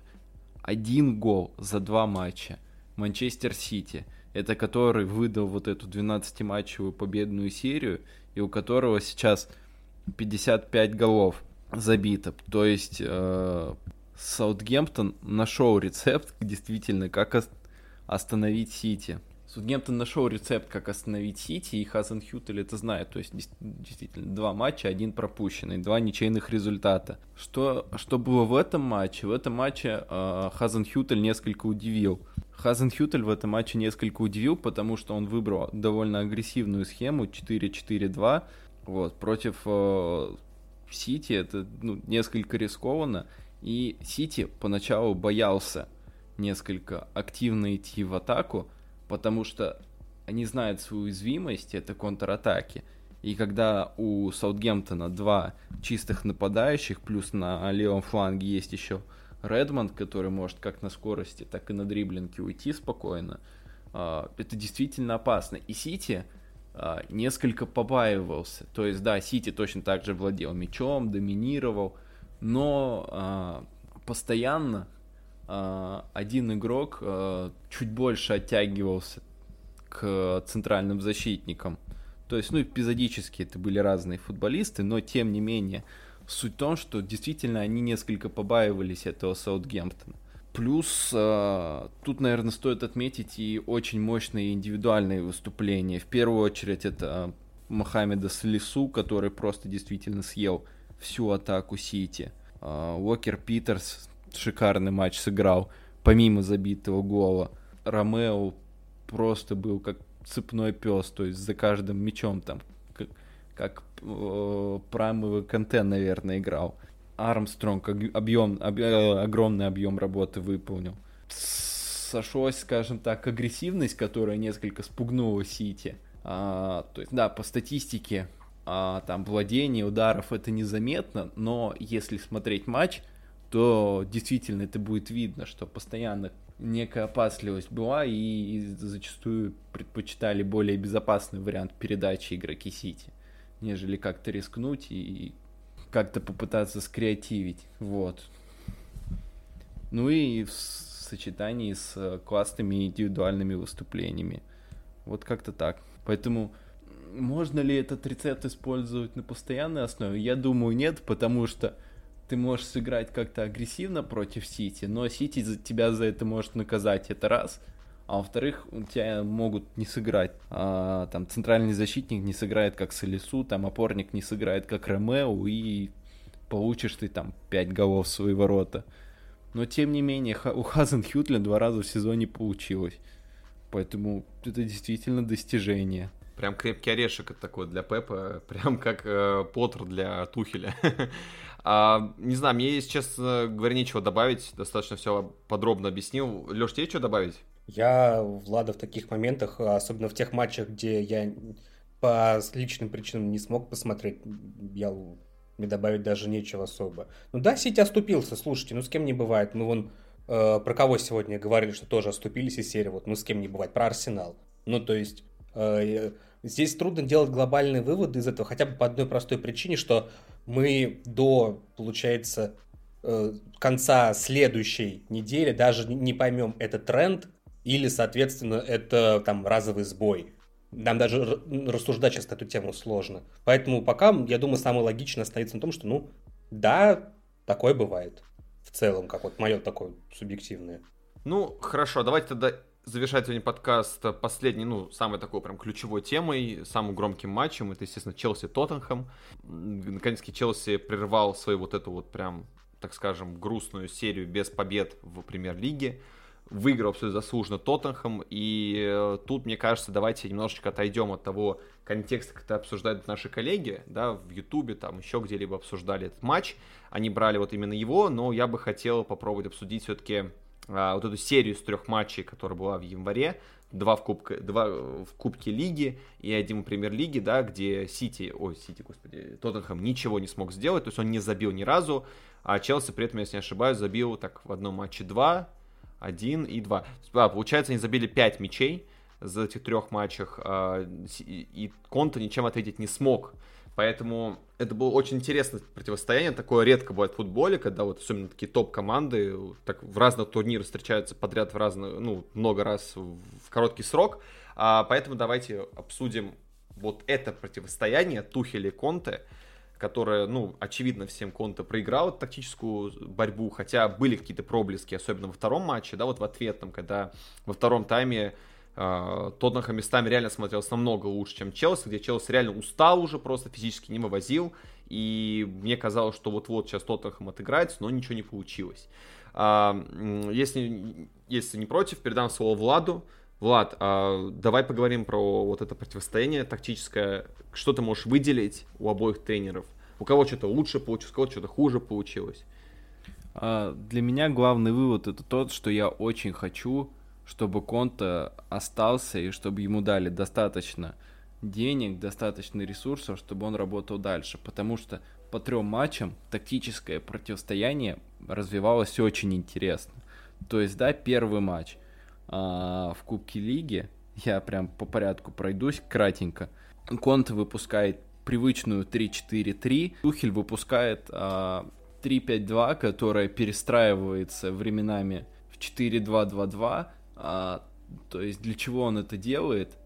Один гол за два матча. Манчестер Сити. Это который выдал вот эту 12-матчевую победную серию, и у которого сейчас 55 голов забито. То есть э, Саутгемптон нашел рецепт, действительно, как остановить Сити. Саутгемптон нашел рецепт, как остановить Сити, и Хазен Хютель это знает. То есть, действительно, два матча, один пропущенный, два ничейных результата. Что, что было в этом матче? В этом матче э, Хазен Хютель несколько удивил. Хазен Хютель в этом матче несколько удивил, потому что он выбрал довольно агрессивную схему 4-4-2, вот, против э, Сити это ну, несколько рискованно. И Сити поначалу боялся несколько активно идти в атаку, потому что они знают свою уязвимость, это контратаки. И когда у Саутгемптона два чистых нападающих, плюс на левом фланге есть еще Редмонд, который может как на скорости, так и на дриблинге уйти спокойно, э, это действительно опасно. И Сити а, несколько побаивался. То есть, да, Сити точно так же владел мячом, доминировал, но а, постоянно а, один игрок а, чуть больше оттягивался к центральным защитникам. То есть, ну, эпизодически это были разные футболисты, но тем не менее, суть в том, что действительно они несколько побаивались этого Саутгемптона. Плюс э, тут, наверное, стоит отметить и очень мощные индивидуальные выступления. В первую очередь это Мохаммеда Слису, который просто действительно съел всю атаку Сити. Э, Уокер Питерс шикарный матч сыграл, помимо забитого гола. Ромео просто был как цепной пес, то есть за каждым мячом там как, как э, праймовый контент, наверное, играл. Армстронг объем, э, огромный объем работы выполнил. Сошлось, скажем так, агрессивность, которая несколько спугнула Сити. А, то есть, да, по статистике а, там владение ударов это незаметно, но если смотреть матч, то действительно это будет видно, что постоянно некая опасливость была и зачастую предпочитали более безопасный вариант передачи игроки Сити, нежели как-то рискнуть и как-то попытаться скреативить, вот. Ну и в сочетании с э, классными индивидуальными выступлениями. Вот как-то так. Поэтому можно ли этот рецепт использовать на постоянной основе? Я думаю, нет, потому что ты можешь сыграть как-то агрессивно против Сити, но Сити тебя за это может наказать, это раз – а во-вторых, у тебя могут не сыграть. А, там центральный защитник не сыграет как Солису, там опорник не сыграет как Ромео, и получишь ты там 5 голов в свои ворота. Но тем не менее, у Хазен Хютля два раза в сезоне получилось. Поэтому это действительно достижение. Прям крепкий орешек такой для Пепа, прям как э, Поттер для Тухеля. а, не знаю, мне, если честно говоря, нечего добавить, достаточно все подробно объяснил. Леш, тебе что добавить? Я, Влада, в таких моментах, особенно в тех матчах, где я по личным причинам не смог посмотреть, я мне добавить даже нечего особо. Ну да, Сити оступился, слушайте, ну с кем не бывает. Мы вон э, про кого сегодня говорили, что тоже оступились из серии, вот ну с кем не бывает, про Арсенал. Ну то есть здесь трудно делать глобальные выводы из этого, хотя бы по одной простой причине, что мы до, получается, э, конца следующей недели даже не поймем, это тренд или, соответственно, это там разовый сбой. Нам даже рассуждать сейчас эту тему сложно. Поэтому пока, я думаю, самое логичное остановиться на том, что, ну, да, такое бывает. В целом, как вот мое такое субъективное. Ну, хорошо, давайте тогда завершать сегодня подкаст последней, ну, самой такой прям ключевой темой, самым громким матчем. Это, естественно, Челси-Тоттенхэм. Наконец-таки Челси прервал свою вот эту вот прям, так скажем, грустную серию без побед в премьер-лиге. Выиграл абсолютно заслуженно Тоттенхэм. И э, тут, мне кажется, давайте немножечко отойдем от того контекста, это обсуждают наши коллеги, да, в Ютубе, там еще где-либо обсуждали этот матч. Они брали вот именно его, но я бы хотел попробовать обсудить все-таки а, вот эту серию из трех матчей, которая была в январе, два в, кубке, два в Кубке Лиги и один в Премьер-лиге, да, где Сити, ой, Сити, господи, Тоттенхэм ничего не смог сделать, то есть он не забил ни разу, а Челси при этом, если не ошибаюсь, забил так в одном матче два, один и два. А, получается, они забили пять мячей за этих трех матчах, а, и Конта ничем ответить не смог. Поэтому это было очень интересное противостояние. Такое редко бывает в футболе, когда вот особенно такие топ-команды так в разных турнирах встречаются подряд в разные, ну, много раз в короткий срок. А, поэтому давайте обсудим вот это противостояние Тухеля и Конте, которое, ну, очевидно, всем Конте проиграл тактическую борьбу, хотя были какие-то проблески, особенно во втором матче, да, вот в ответном, когда во втором тайме Тоттенхэм местами реально смотрелся намного лучше, чем Челси, где Челси реально устал уже, просто физически не вывозил. И мне казалось, что вот-вот сейчас Тоттенхэм отыграется, но ничего не получилось. А, если, если не против, передам слово Владу. Влад, а, давай поговорим про вот это противостояние тактическое. Что ты можешь выделить у обоих тренеров? У кого что-то лучше получилось, у кого что-то хуже получилось? Для меня главный вывод это тот, что я очень хочу чтобы Конта остался и чтобы ему дали достаточно денег, достаточно ресурсов, чтобы он работал дальше. Потому что по трем матчам тактическое противостояние развивалось очень интересно. То есть, да, первый матч а, в Кубке Лиги, я прям по порядку пройдусь кратенько. Конта выпускает привычную 3-4-3, Тухель выпускает а, 3-5-2, которая перестраивается временами в 4-2-2-2, а, то есть для чего он это делает?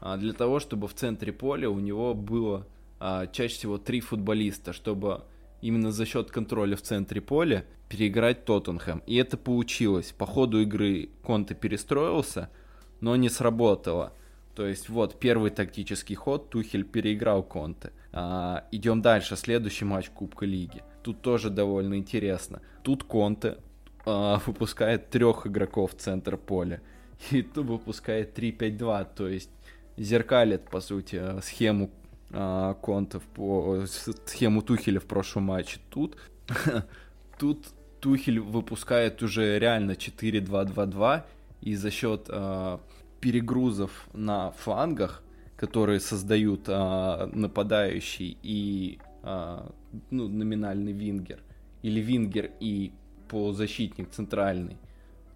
А, для того, чтобы в центре поля у него было а, чаще всего три футболиста, чтобы именно за счет контроля в центре поля переиграть Тоттенхэм. И это получилось. По ходу игры Конте перестроился, но не сработало. То есть вот первый тактический ход, Тухель переиграл Конте. А, идем дальше, следующий матч Кубка Лиги. Тут тоже довольно интересно. Тут Конте а, выпускает трех игроков центр поля. И тут выпускает 3-5-2, то есть зеркалит, по сути, схему а, Контов по схему Тухеля в прошлом матче. Тут, тут Тухель выпускает уже реально 4-2-2-2, и за счет а, перегрузов на флангах, которые создают нападающий и ну, номинальный вингер, или вингер и полузащитник центральный.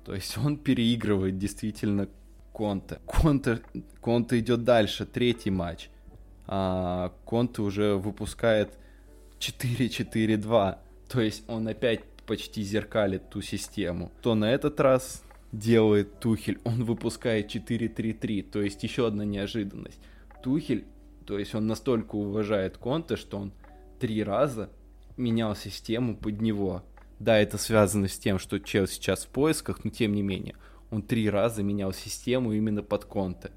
То есть он переигрывает действительно Конте. Конте, Конте идет дальше, третий матч. А Конте уже выпускает 4-4-2. То есть он опять почти зеркалит ту систему. То на этот раз делает Тухель, он выпускает 4-3-3, то есть еще одна неожиданность. Тухель, то есть он настолько уважает Конте, что он три раза менял систему под него. Да, это связано с тем, что Чел сейчас в поисках, но тем не менее, он три раза менял систему именно под Конте.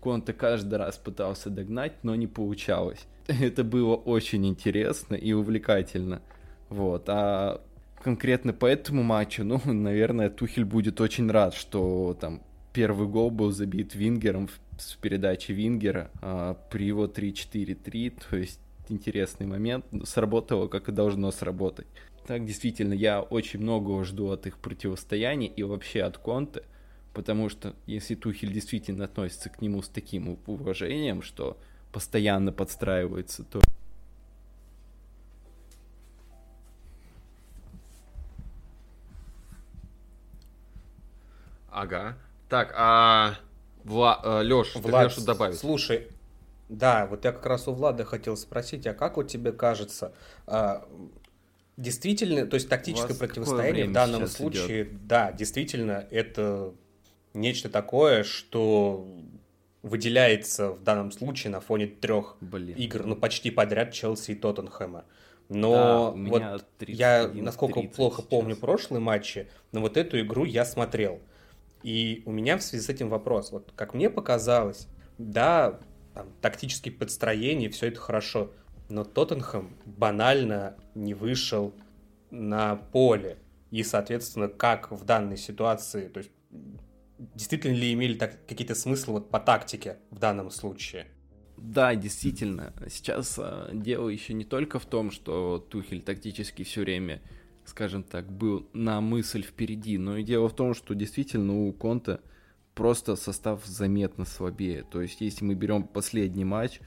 Конте каждый раз пытался догнать, но не получалось. Это было очень интересно и увлекательно. Вот, а конкретно по этому матчу, ну, наверное, Тухель будет очень рад, что там первый гол был забит Вингером с передачи Вингера а, при его 3-4-3, то есть интересный момент, сработало как и должно сработать. Так, действительно, я очень многого жду от их противостояния и вообще от Конте, потому что если Тухель действительно относится к нему с таким уважением, что постоянно подстраивается, то Ага. Так, а Вла... Э, Лёш, Влад, ты добавить? Слушай, да, вот я как раз у Влада хотел спросить, а как вот тебе кажется, а, действительно, то есть тактическое противостояние в данном случае, идет? да, действительно, это нечто такое, что выделяется в данном случае на фоне трех Блин. игр, ну почти подряд Челси и Тоттенхэма. Но да, вот 31, я, насколько плохо сейчас. помню прошлые матчи, но вот эту игру я смотрел. И у меня в связи с этим вопрос. Вот как мне показалось, да, там, тактические подстроения, все это хорошо, но Тоттенхэм банально не вышел на поле. И, соответственно, как в данной ситуации, то есть действительно ли имели так, какие-то смыслы вот по тактике в данном случае? Да, действительно. Сейчас а, дело еще не только в том, что Тухель тактически все время, скажем так, был на мысль впереди, но и дело в том, что действительно у Конта просто состав заметно слабее. То есть, если мы берем последний матч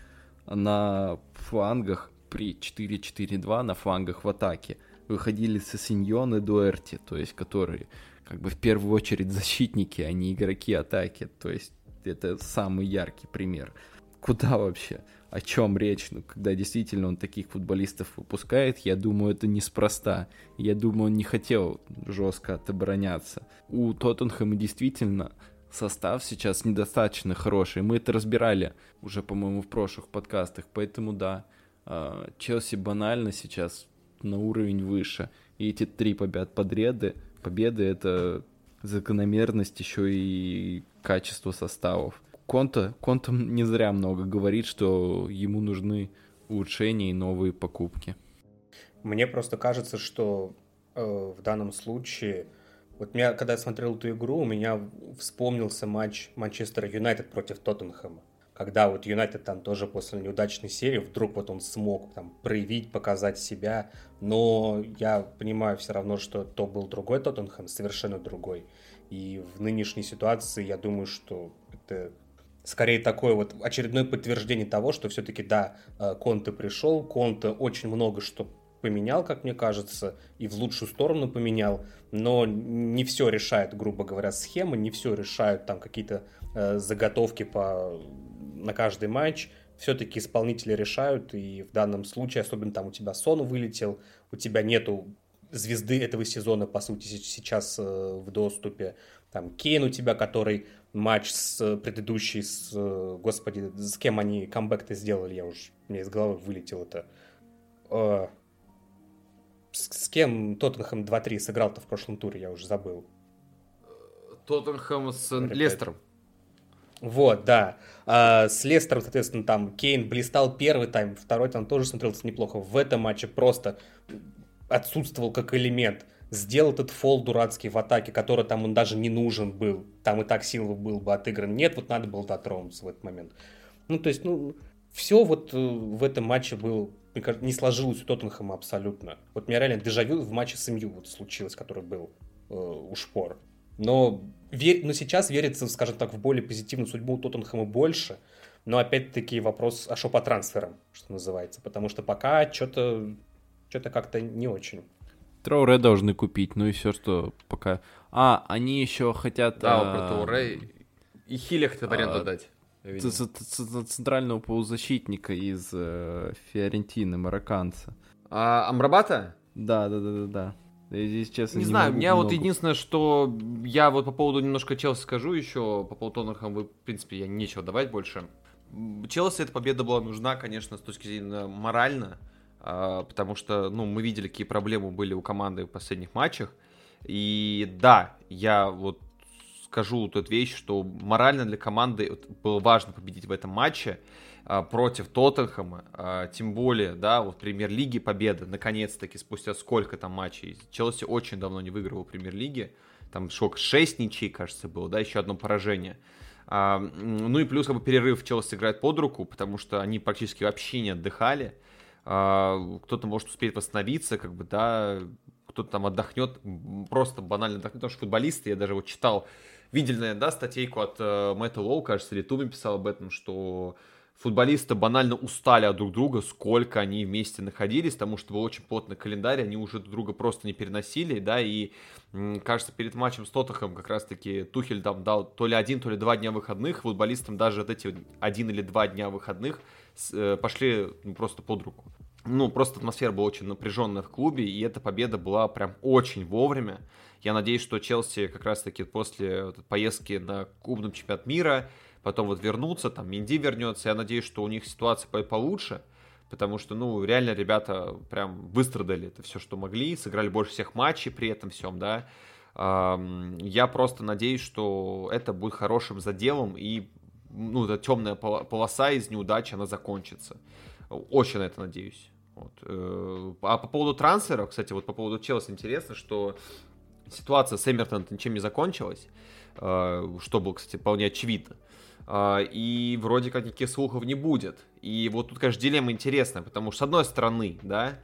на флангах при 4-4-2 на флангах в атаке выходили Сосиньон и Дуэрти, то есть которые как бы в первую очередь защитники, а не игроки атаки. То есть это самый яркий пример. Куда вообще? О чем речь? Ну, когда действительно он таких футболистов выпускает, я думаю, это неспроста. Я думаю, он не хотел жестко отобороняться. У Тоттенхэма действительно состав сейчас недостаточно хороший. Мы это разбирали уже, по-моему, в прошлых подкастах. Поэтому да, а, Челси банально сейчас на уровень выше. И эти три побед подряды, победы это закономерность еще и качество составов. Конта, Конта не зря много говорит, что ему нужны улучшения и новые покупки. Мне просто кажется, что э, в данном случае, вот меня, когда я смотрел эту игру, у меня вспомнился матч Манчестер Юнайтед против Тоттенхэма. Когда вот Юнайтед там тоже после неудачной серии вдруг вот он смог там проявить, показать себя, но я понимаю все равно, что то был другой Тоттенхэм, совершенно другой. И в нынешней ситуации я думаю, что это скорее такое вот очередное подтверждение того, что все-таки да, э, Конте пришел, Конте очень много что поменял, как мне кажется, и в лучшую сторону поменял, но не все решает, грубо говоря, схема, не все решают там какие-то э, заготовки по на каждый матч все-таки исполнители решают, и в данном случае, особенно там у тебя Сон вылетел, у тебя нету звезды этого сезона, по сути, сейчас э, в доступе. Там Кейн у тебя, который матч с предыдущий, с, э, господи, с кем они камбэк-то сделали, я уж, мне из головы вылетел это. С, с кем Тоттенхэм 2-3 сыграл-то в прошлом туре, я уже забыл. Тоттенхэм с Лестером. Вот, да. А, с Лестером, соответственно, там Кейн блистал первый тайм, второй там тоже смотрелся неплохо. В этом матче просто отсутствовал как элемент. Сделал этот фол дурацкий в атаке, который там он даже не нужен был. Там и так Силва был бы отыгран. Нет, вот надо было дотронуться в этот момент. Ну, то есть, ну, все вот э, в этом матче было, мне кажется, не сложилось у Тоттенхэма абсолютно. Вот у меня реально дежавю в матче с МЮ вот случилось, который был э, у Шпор. Но, вер... но сейчас верится, скажем так, в более позитивную судьбу Тоттенхэма больше. Но опять-таки вопрос, а что по трансферам, что называется. Потому что пока что-то что-то как-то не очень. Троуре должны купить, ну и все, что пока... А, они еще хотят... Да, а... про Троуре и Хиля хотят в аренду а... дать. Центрального полузащитника из э, Фиорентины, марокканца. А, Амрабата? Да, да, да, да, да. Я здесь, честно, не, не знаю, у меня много... вот единственное, что я вот по поводу немножко Челси скажу еще, по поводу Тоттенхэма, в принципе, я нечего давать больше. Челси эта победа была нужна, конечно, с точки зрения морально, а, потому что, ну, мы видели, какие проблемы были у команды в последних матчах. И да, я вот скажу эту вещь, что морально для команды было важно победить в этом матче. А, против Тоттенхэма, а, тем более, да, вот премьер-лиги победа, наконец-таки, спустя сколько там матчей. Челси очень давно не выигрывал премьер-лиги, там шок 6 ничей, кажется, было, да, еще одно поражение. А, ну и плюс как бы перерыв Челси играет под руку, потому что они практически вообще не отдыхали. Кто-то может успеть восстановиться, как бы, да, кто-то там отдохнет, просто банально отдохнет, потому что футболисты, я даже вот читал, видели, наверное, да, статейку от э, Мэтта Лоу, кажется, или Туми писал об этом, что футболисты банально устали от друг друга, сколько они вместе находились, потому что был очень плотный календарь, они уже друг друга просто не переносили, да, и кажется, перед матчем с Тоттахом как раз-таки Тухель там дал то ли один, то ли два дня выходных, футболистам даже вот эти один или два дня выходных э, пошли ну, просто под руку. Ну, просто атмосфера была очень напряженная в клубе, и эта победа была прям очень вовремя. Я надеюсь, что Челси как раз-таки после поездки на клубном чемпионат мира потом вот вернутся, там Минди вернется. Я надеюсь, что у них ситуация будет получше, потому что, ну, реально ребята прям выстрадали это все, что могли, сыграли больше всех матчей при этом всем, да. Я просто надеюсь, что это будет хорошим заделом и ну, эта темная полоса из неудачи, она закончится. Очень на это надеюсь. Вот. Э, а по поводу трансферов, кстати, вот по поводу Челси интересно, что ситуация с Эмертоном ничем не закончилась, э, что было, кстати, вполне очевидно. Э, и вроде как никаких слухов не будет. И вот тут, конечно, дилемма интересная, потому что, с одной стороны, да,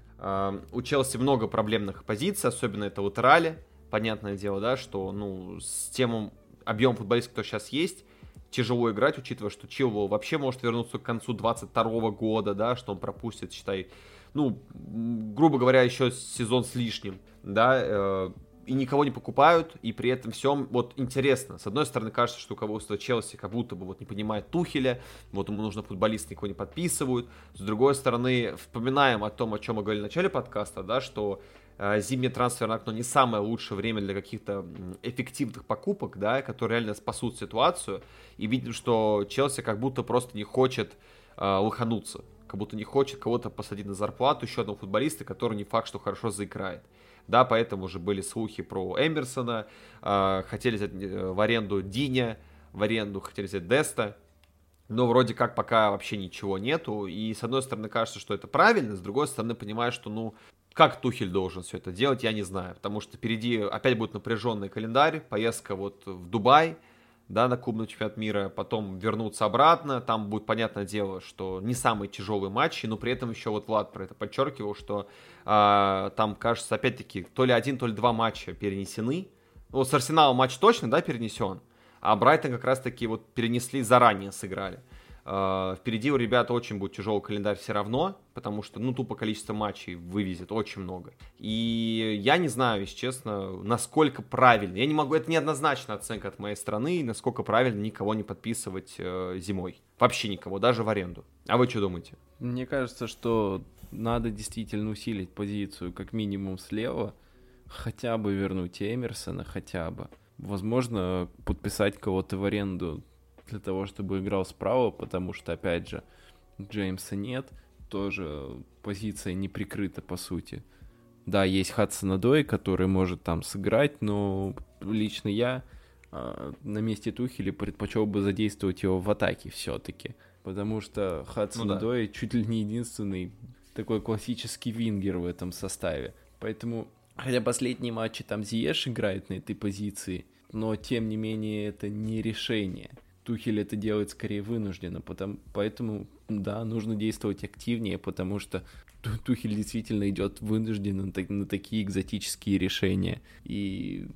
у Челси много проблемных позиций, особенно это вот Рали, понятное дело, да, что, ну, с тем объемом футболистов, кто сейчас есть, тяжело играть, учитывая, что Чилвелл вообще может вернуться к концу 22 года, да, что он пропустит, считай, ну, грубо говоря, еще сезон с лишним, да, э, и никого не покупают, и при этом всем, вот интересно, с одной стороны кажется, что руководство Челси как будто бы вот не понимает Тухеля, вот ему нужно футболист, никого не подписывают, с другой стороны вспоминаем о том, о чем мы говорили в начале подкаста, да, что зимнее трансферное окно не самое лучшее время для каких-то эффективных покупок, да, которые реально спасут ситуацию, и видим, что Челси как будто просто не хочет э, лохануться, как будто не хочет кого-то посадить на зарплату, еще одного футболиста, который не факт, что хорошо заиграет. Да, поэтому уже были слухи про Эмерсона, э, хотели взять э, в аренду Диня, в аренду хотели взять Деста, но вроде как пока вообще ничего нету. И с одной стороны кажется, что это правильно, с другой стороны понимаю, что ну как Тухель должен все это делать, я не знаю, потому что впереди опять будет напряженный календарь, поездка вот в Дубай, да, на клубный чемпионат мира, потом вернуться обратно, там будет понятное дело, что не самые тяжелые матчи, но при этом еще вот Влад про это подчеркивал, что а, там, кажется, опять-таки, то ли один, то ли два матча перенесены, вот с Арсеналом матч точно, да, перенесен, а Брайтон как раз-таки вот перенесли, заранее сыграли. А, впереди у ребят очень будет тяжелый календарь все равно, потому что, ну, тупо количество матчей вывезет очень много. И я не знаю, если честно, насколько правильно. Я не могу, это неоднозначная оценка от моей страны, насколько правильно никого не подписывать э, зимой. Вообще никого, даже в аренду. А вы что думаете? Мне кажется, что надо действительно усилить позицию как минимум слева, хотя бы вернуть Эмерсона, хотя бы. Возможно, подписать кого-то в аренду для того, чтобы играл справа, потому что, опять же, Джеймса нет, тоже позиция не прикрыта, по сути. Да, есть Хадсона Дой, который может там сыграть, но лично я э, на месте Тухеля предпочел бы задействовать его в атаке все-таки. Потому что Хадсон ну, да. Дой чуть ли не единственный такой классический вингер в этом составе. Поэтому, хотя последние матчи там Зиеш играет на этой позиции, но тем не менее это не решение. Тухель это делает скорее вынужденно, потому, поэтому, да, нужно действовать активнее, потому что Тухель действительно идет вынужденно на, такие экзотические решения. И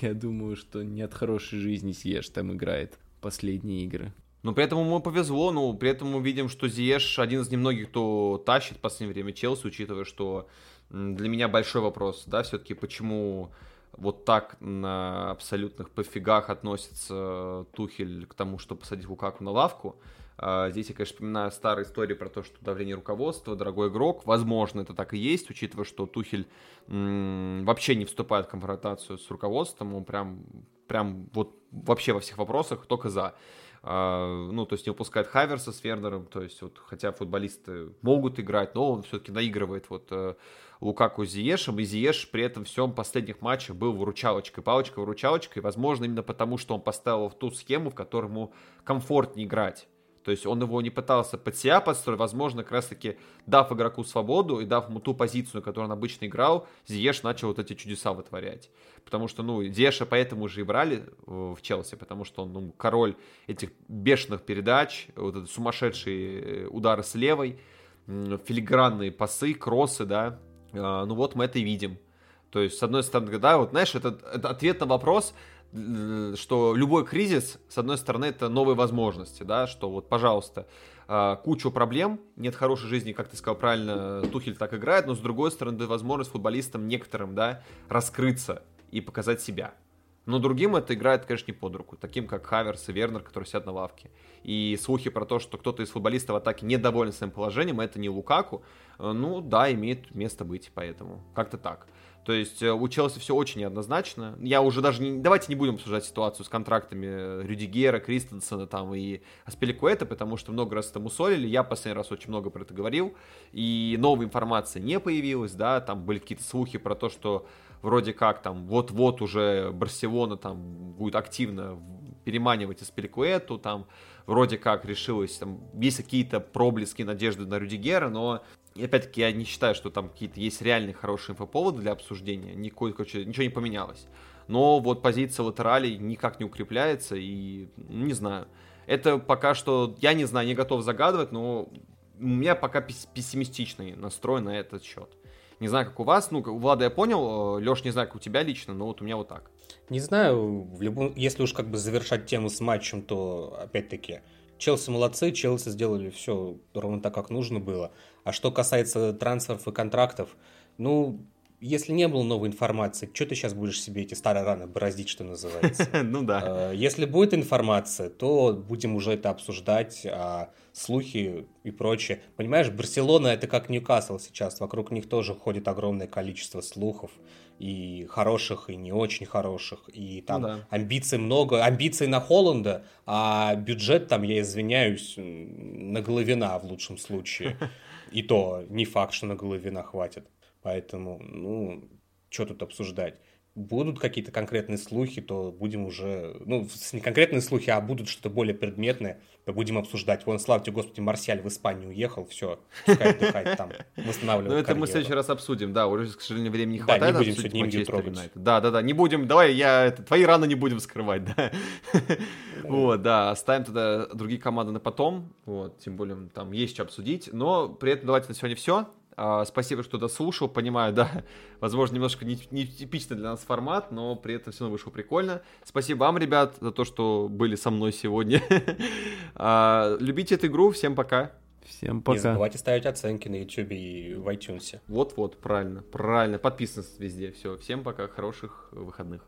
я думаю, что не от хорошей жизни Зиеш там играет последние игры. Но при этом ему повезло, но при этом мы видим, что Зиеш один из немногих, кто тащит в последнее время Челси, учитывая, что для меня большой вопрос, да, все-таки почему вот так на абсолютных пофигах относится Тухель к тому, чтобы посадить Лукаку на лавку. А, здесь я, конечно, вспоминаю старые истории про то, что давление руководства, дорогой игрок. Возможно, это так и есть, учитывая, что Тухель вообще не вступает в конфронтацию с руководством. Он прям, прям вот вообще во всех вопросах только за. Uh, ну, то есть не упускает Хаверса с Вернером, то есть вот, хотя футболисты могут играть, но он все-таки наигрывает вот uh, Лукаку Зиешем, и Зиеш при этом всем последних матчах был выручалочкой, палочкой-выручалочкой, возможно, именно потому, что он поставил в ту схему, в которой ему комфортнее играть. То есть он его не пытался под себя подстроить, возможно, как раз-таки дав игроку свободу и дав ему ту позицию, на которой он обычно играл, Зиеш начал вот эти чудеса вытворять. Потому что, ну, Зиеша поэтому уже и брали в Челси, потому что он ну, король этих бешеных передач, вот эти сумасшедшие удары с левой, филигранные пасы, кроссы, да, ну вот мы это и видим. То есть, с одной стороны, да, вот знаешь, это, это ответ на вопрос, что любой кризис, с одной стороны, это новые возможности, да, что вот, пожалуйста, а, кучу проблем, нет хорошей жизни, как ты сказал правильно, Тухель так играет, но с другой стороны, дает возможность футболистам некоторым, да, раскрыться и показать себя. Но другим это играет, конечно, не под руку. Таким, как Хаверс и Вернер, которые сидят на лавке. И слухи про то, что кто-то из футболистов в атаке недоволен своим положением, это не Лукаку, э, ну да, имеет место быть, поэтому как-то так. То есть э, у Челси все очень неоднозначно. Я уже даже не... Давайте не будем обсуждать ситуацию с контрактами Рюдигера, Кристенсена там и Аспеликуэта, потому что много раз это мусолили. Я последний раз очень много про это говорил. И новой информации не появилось, да, там были какие-то слухи про то, что вроде как там вот-вот уже Барселона там будет активно переманивать Аспеликуэту, там вроде как решилось, там есть какие-то проблески надежды на Рюдигера, но и опять-таки я не считаю, что там какие-то есть реальные хорошие инфоповоды для обсуждения, никакой, короче, ничего не поменялось. Но вот позиция латералей никак не укрепляется, и ну, не знаю. Это пока что, я не знаю, не готов загадывать, но у меня пока пессимистичный настрой на этот счет. Не знаю, как у вас, ну, у Влада я понял, Леш, не знаю, как у тебя лично, но вот у меня вот так. Не знаю, в любом, если уж как бы завершать тему с матчем, то опять-таки Челси молодцы, Челси сделали все ровно так, как нужно было. А что касается трансферов и контрактов, ну, если не было новой информации, что ты сейчас будешь себе эти старые раны бороздить, что называется? Ну да. Э, если будет информация, то будем уже это обсуждать, а слухи и прочее. Понимаешь, Барселона это как Ньюкасл сейчас, вокруг них тоже ходит огромное количество слухов и хороших, и не очень хороших, и там ну, да. амбиций много, амбиций на Холланда, а бюджет там, я извиняюсь, на Головина в лучшем случае. И то не факт, что на Головина хватит. Поэтому, ну, что тут обсуждать? Будут какие-то конкретные слухи, то будем уже... Ну, не конкретные слухи, а будут что-то более предметное, то будем обсуждать. Вон, славьте, господи, Марсиаль в Испанию уехал, все, пускай отдыхает там, восстанавливает Ну, это мы в следующий раз обсудим, да, уже, к сожалению, времени не хватает. Да, не будем сегодня Индию трогать. Да, да, да, не будем, давай, я, твои раны не будем скрывать, да. Вот, да, оставим тогда другие команды на потом, вот, тем более там есть что обсудить, но при этом давайте на сегодня все. А, спасибо, что дослушал. Понимаю, да, возможно, немножко нетипичный для нас формат, но при этом все равно вышло прикольно. Спасибо вам, ребят, за то, что были со мной сегодня. а, любите эту игру. Всем пока. Всем пока. Не забывайте ставить оценки на YouTube и в iTunes. Вот-вот, правильно, правильно. Подписывайтесь везде. Все, всем пока, хороших выходных.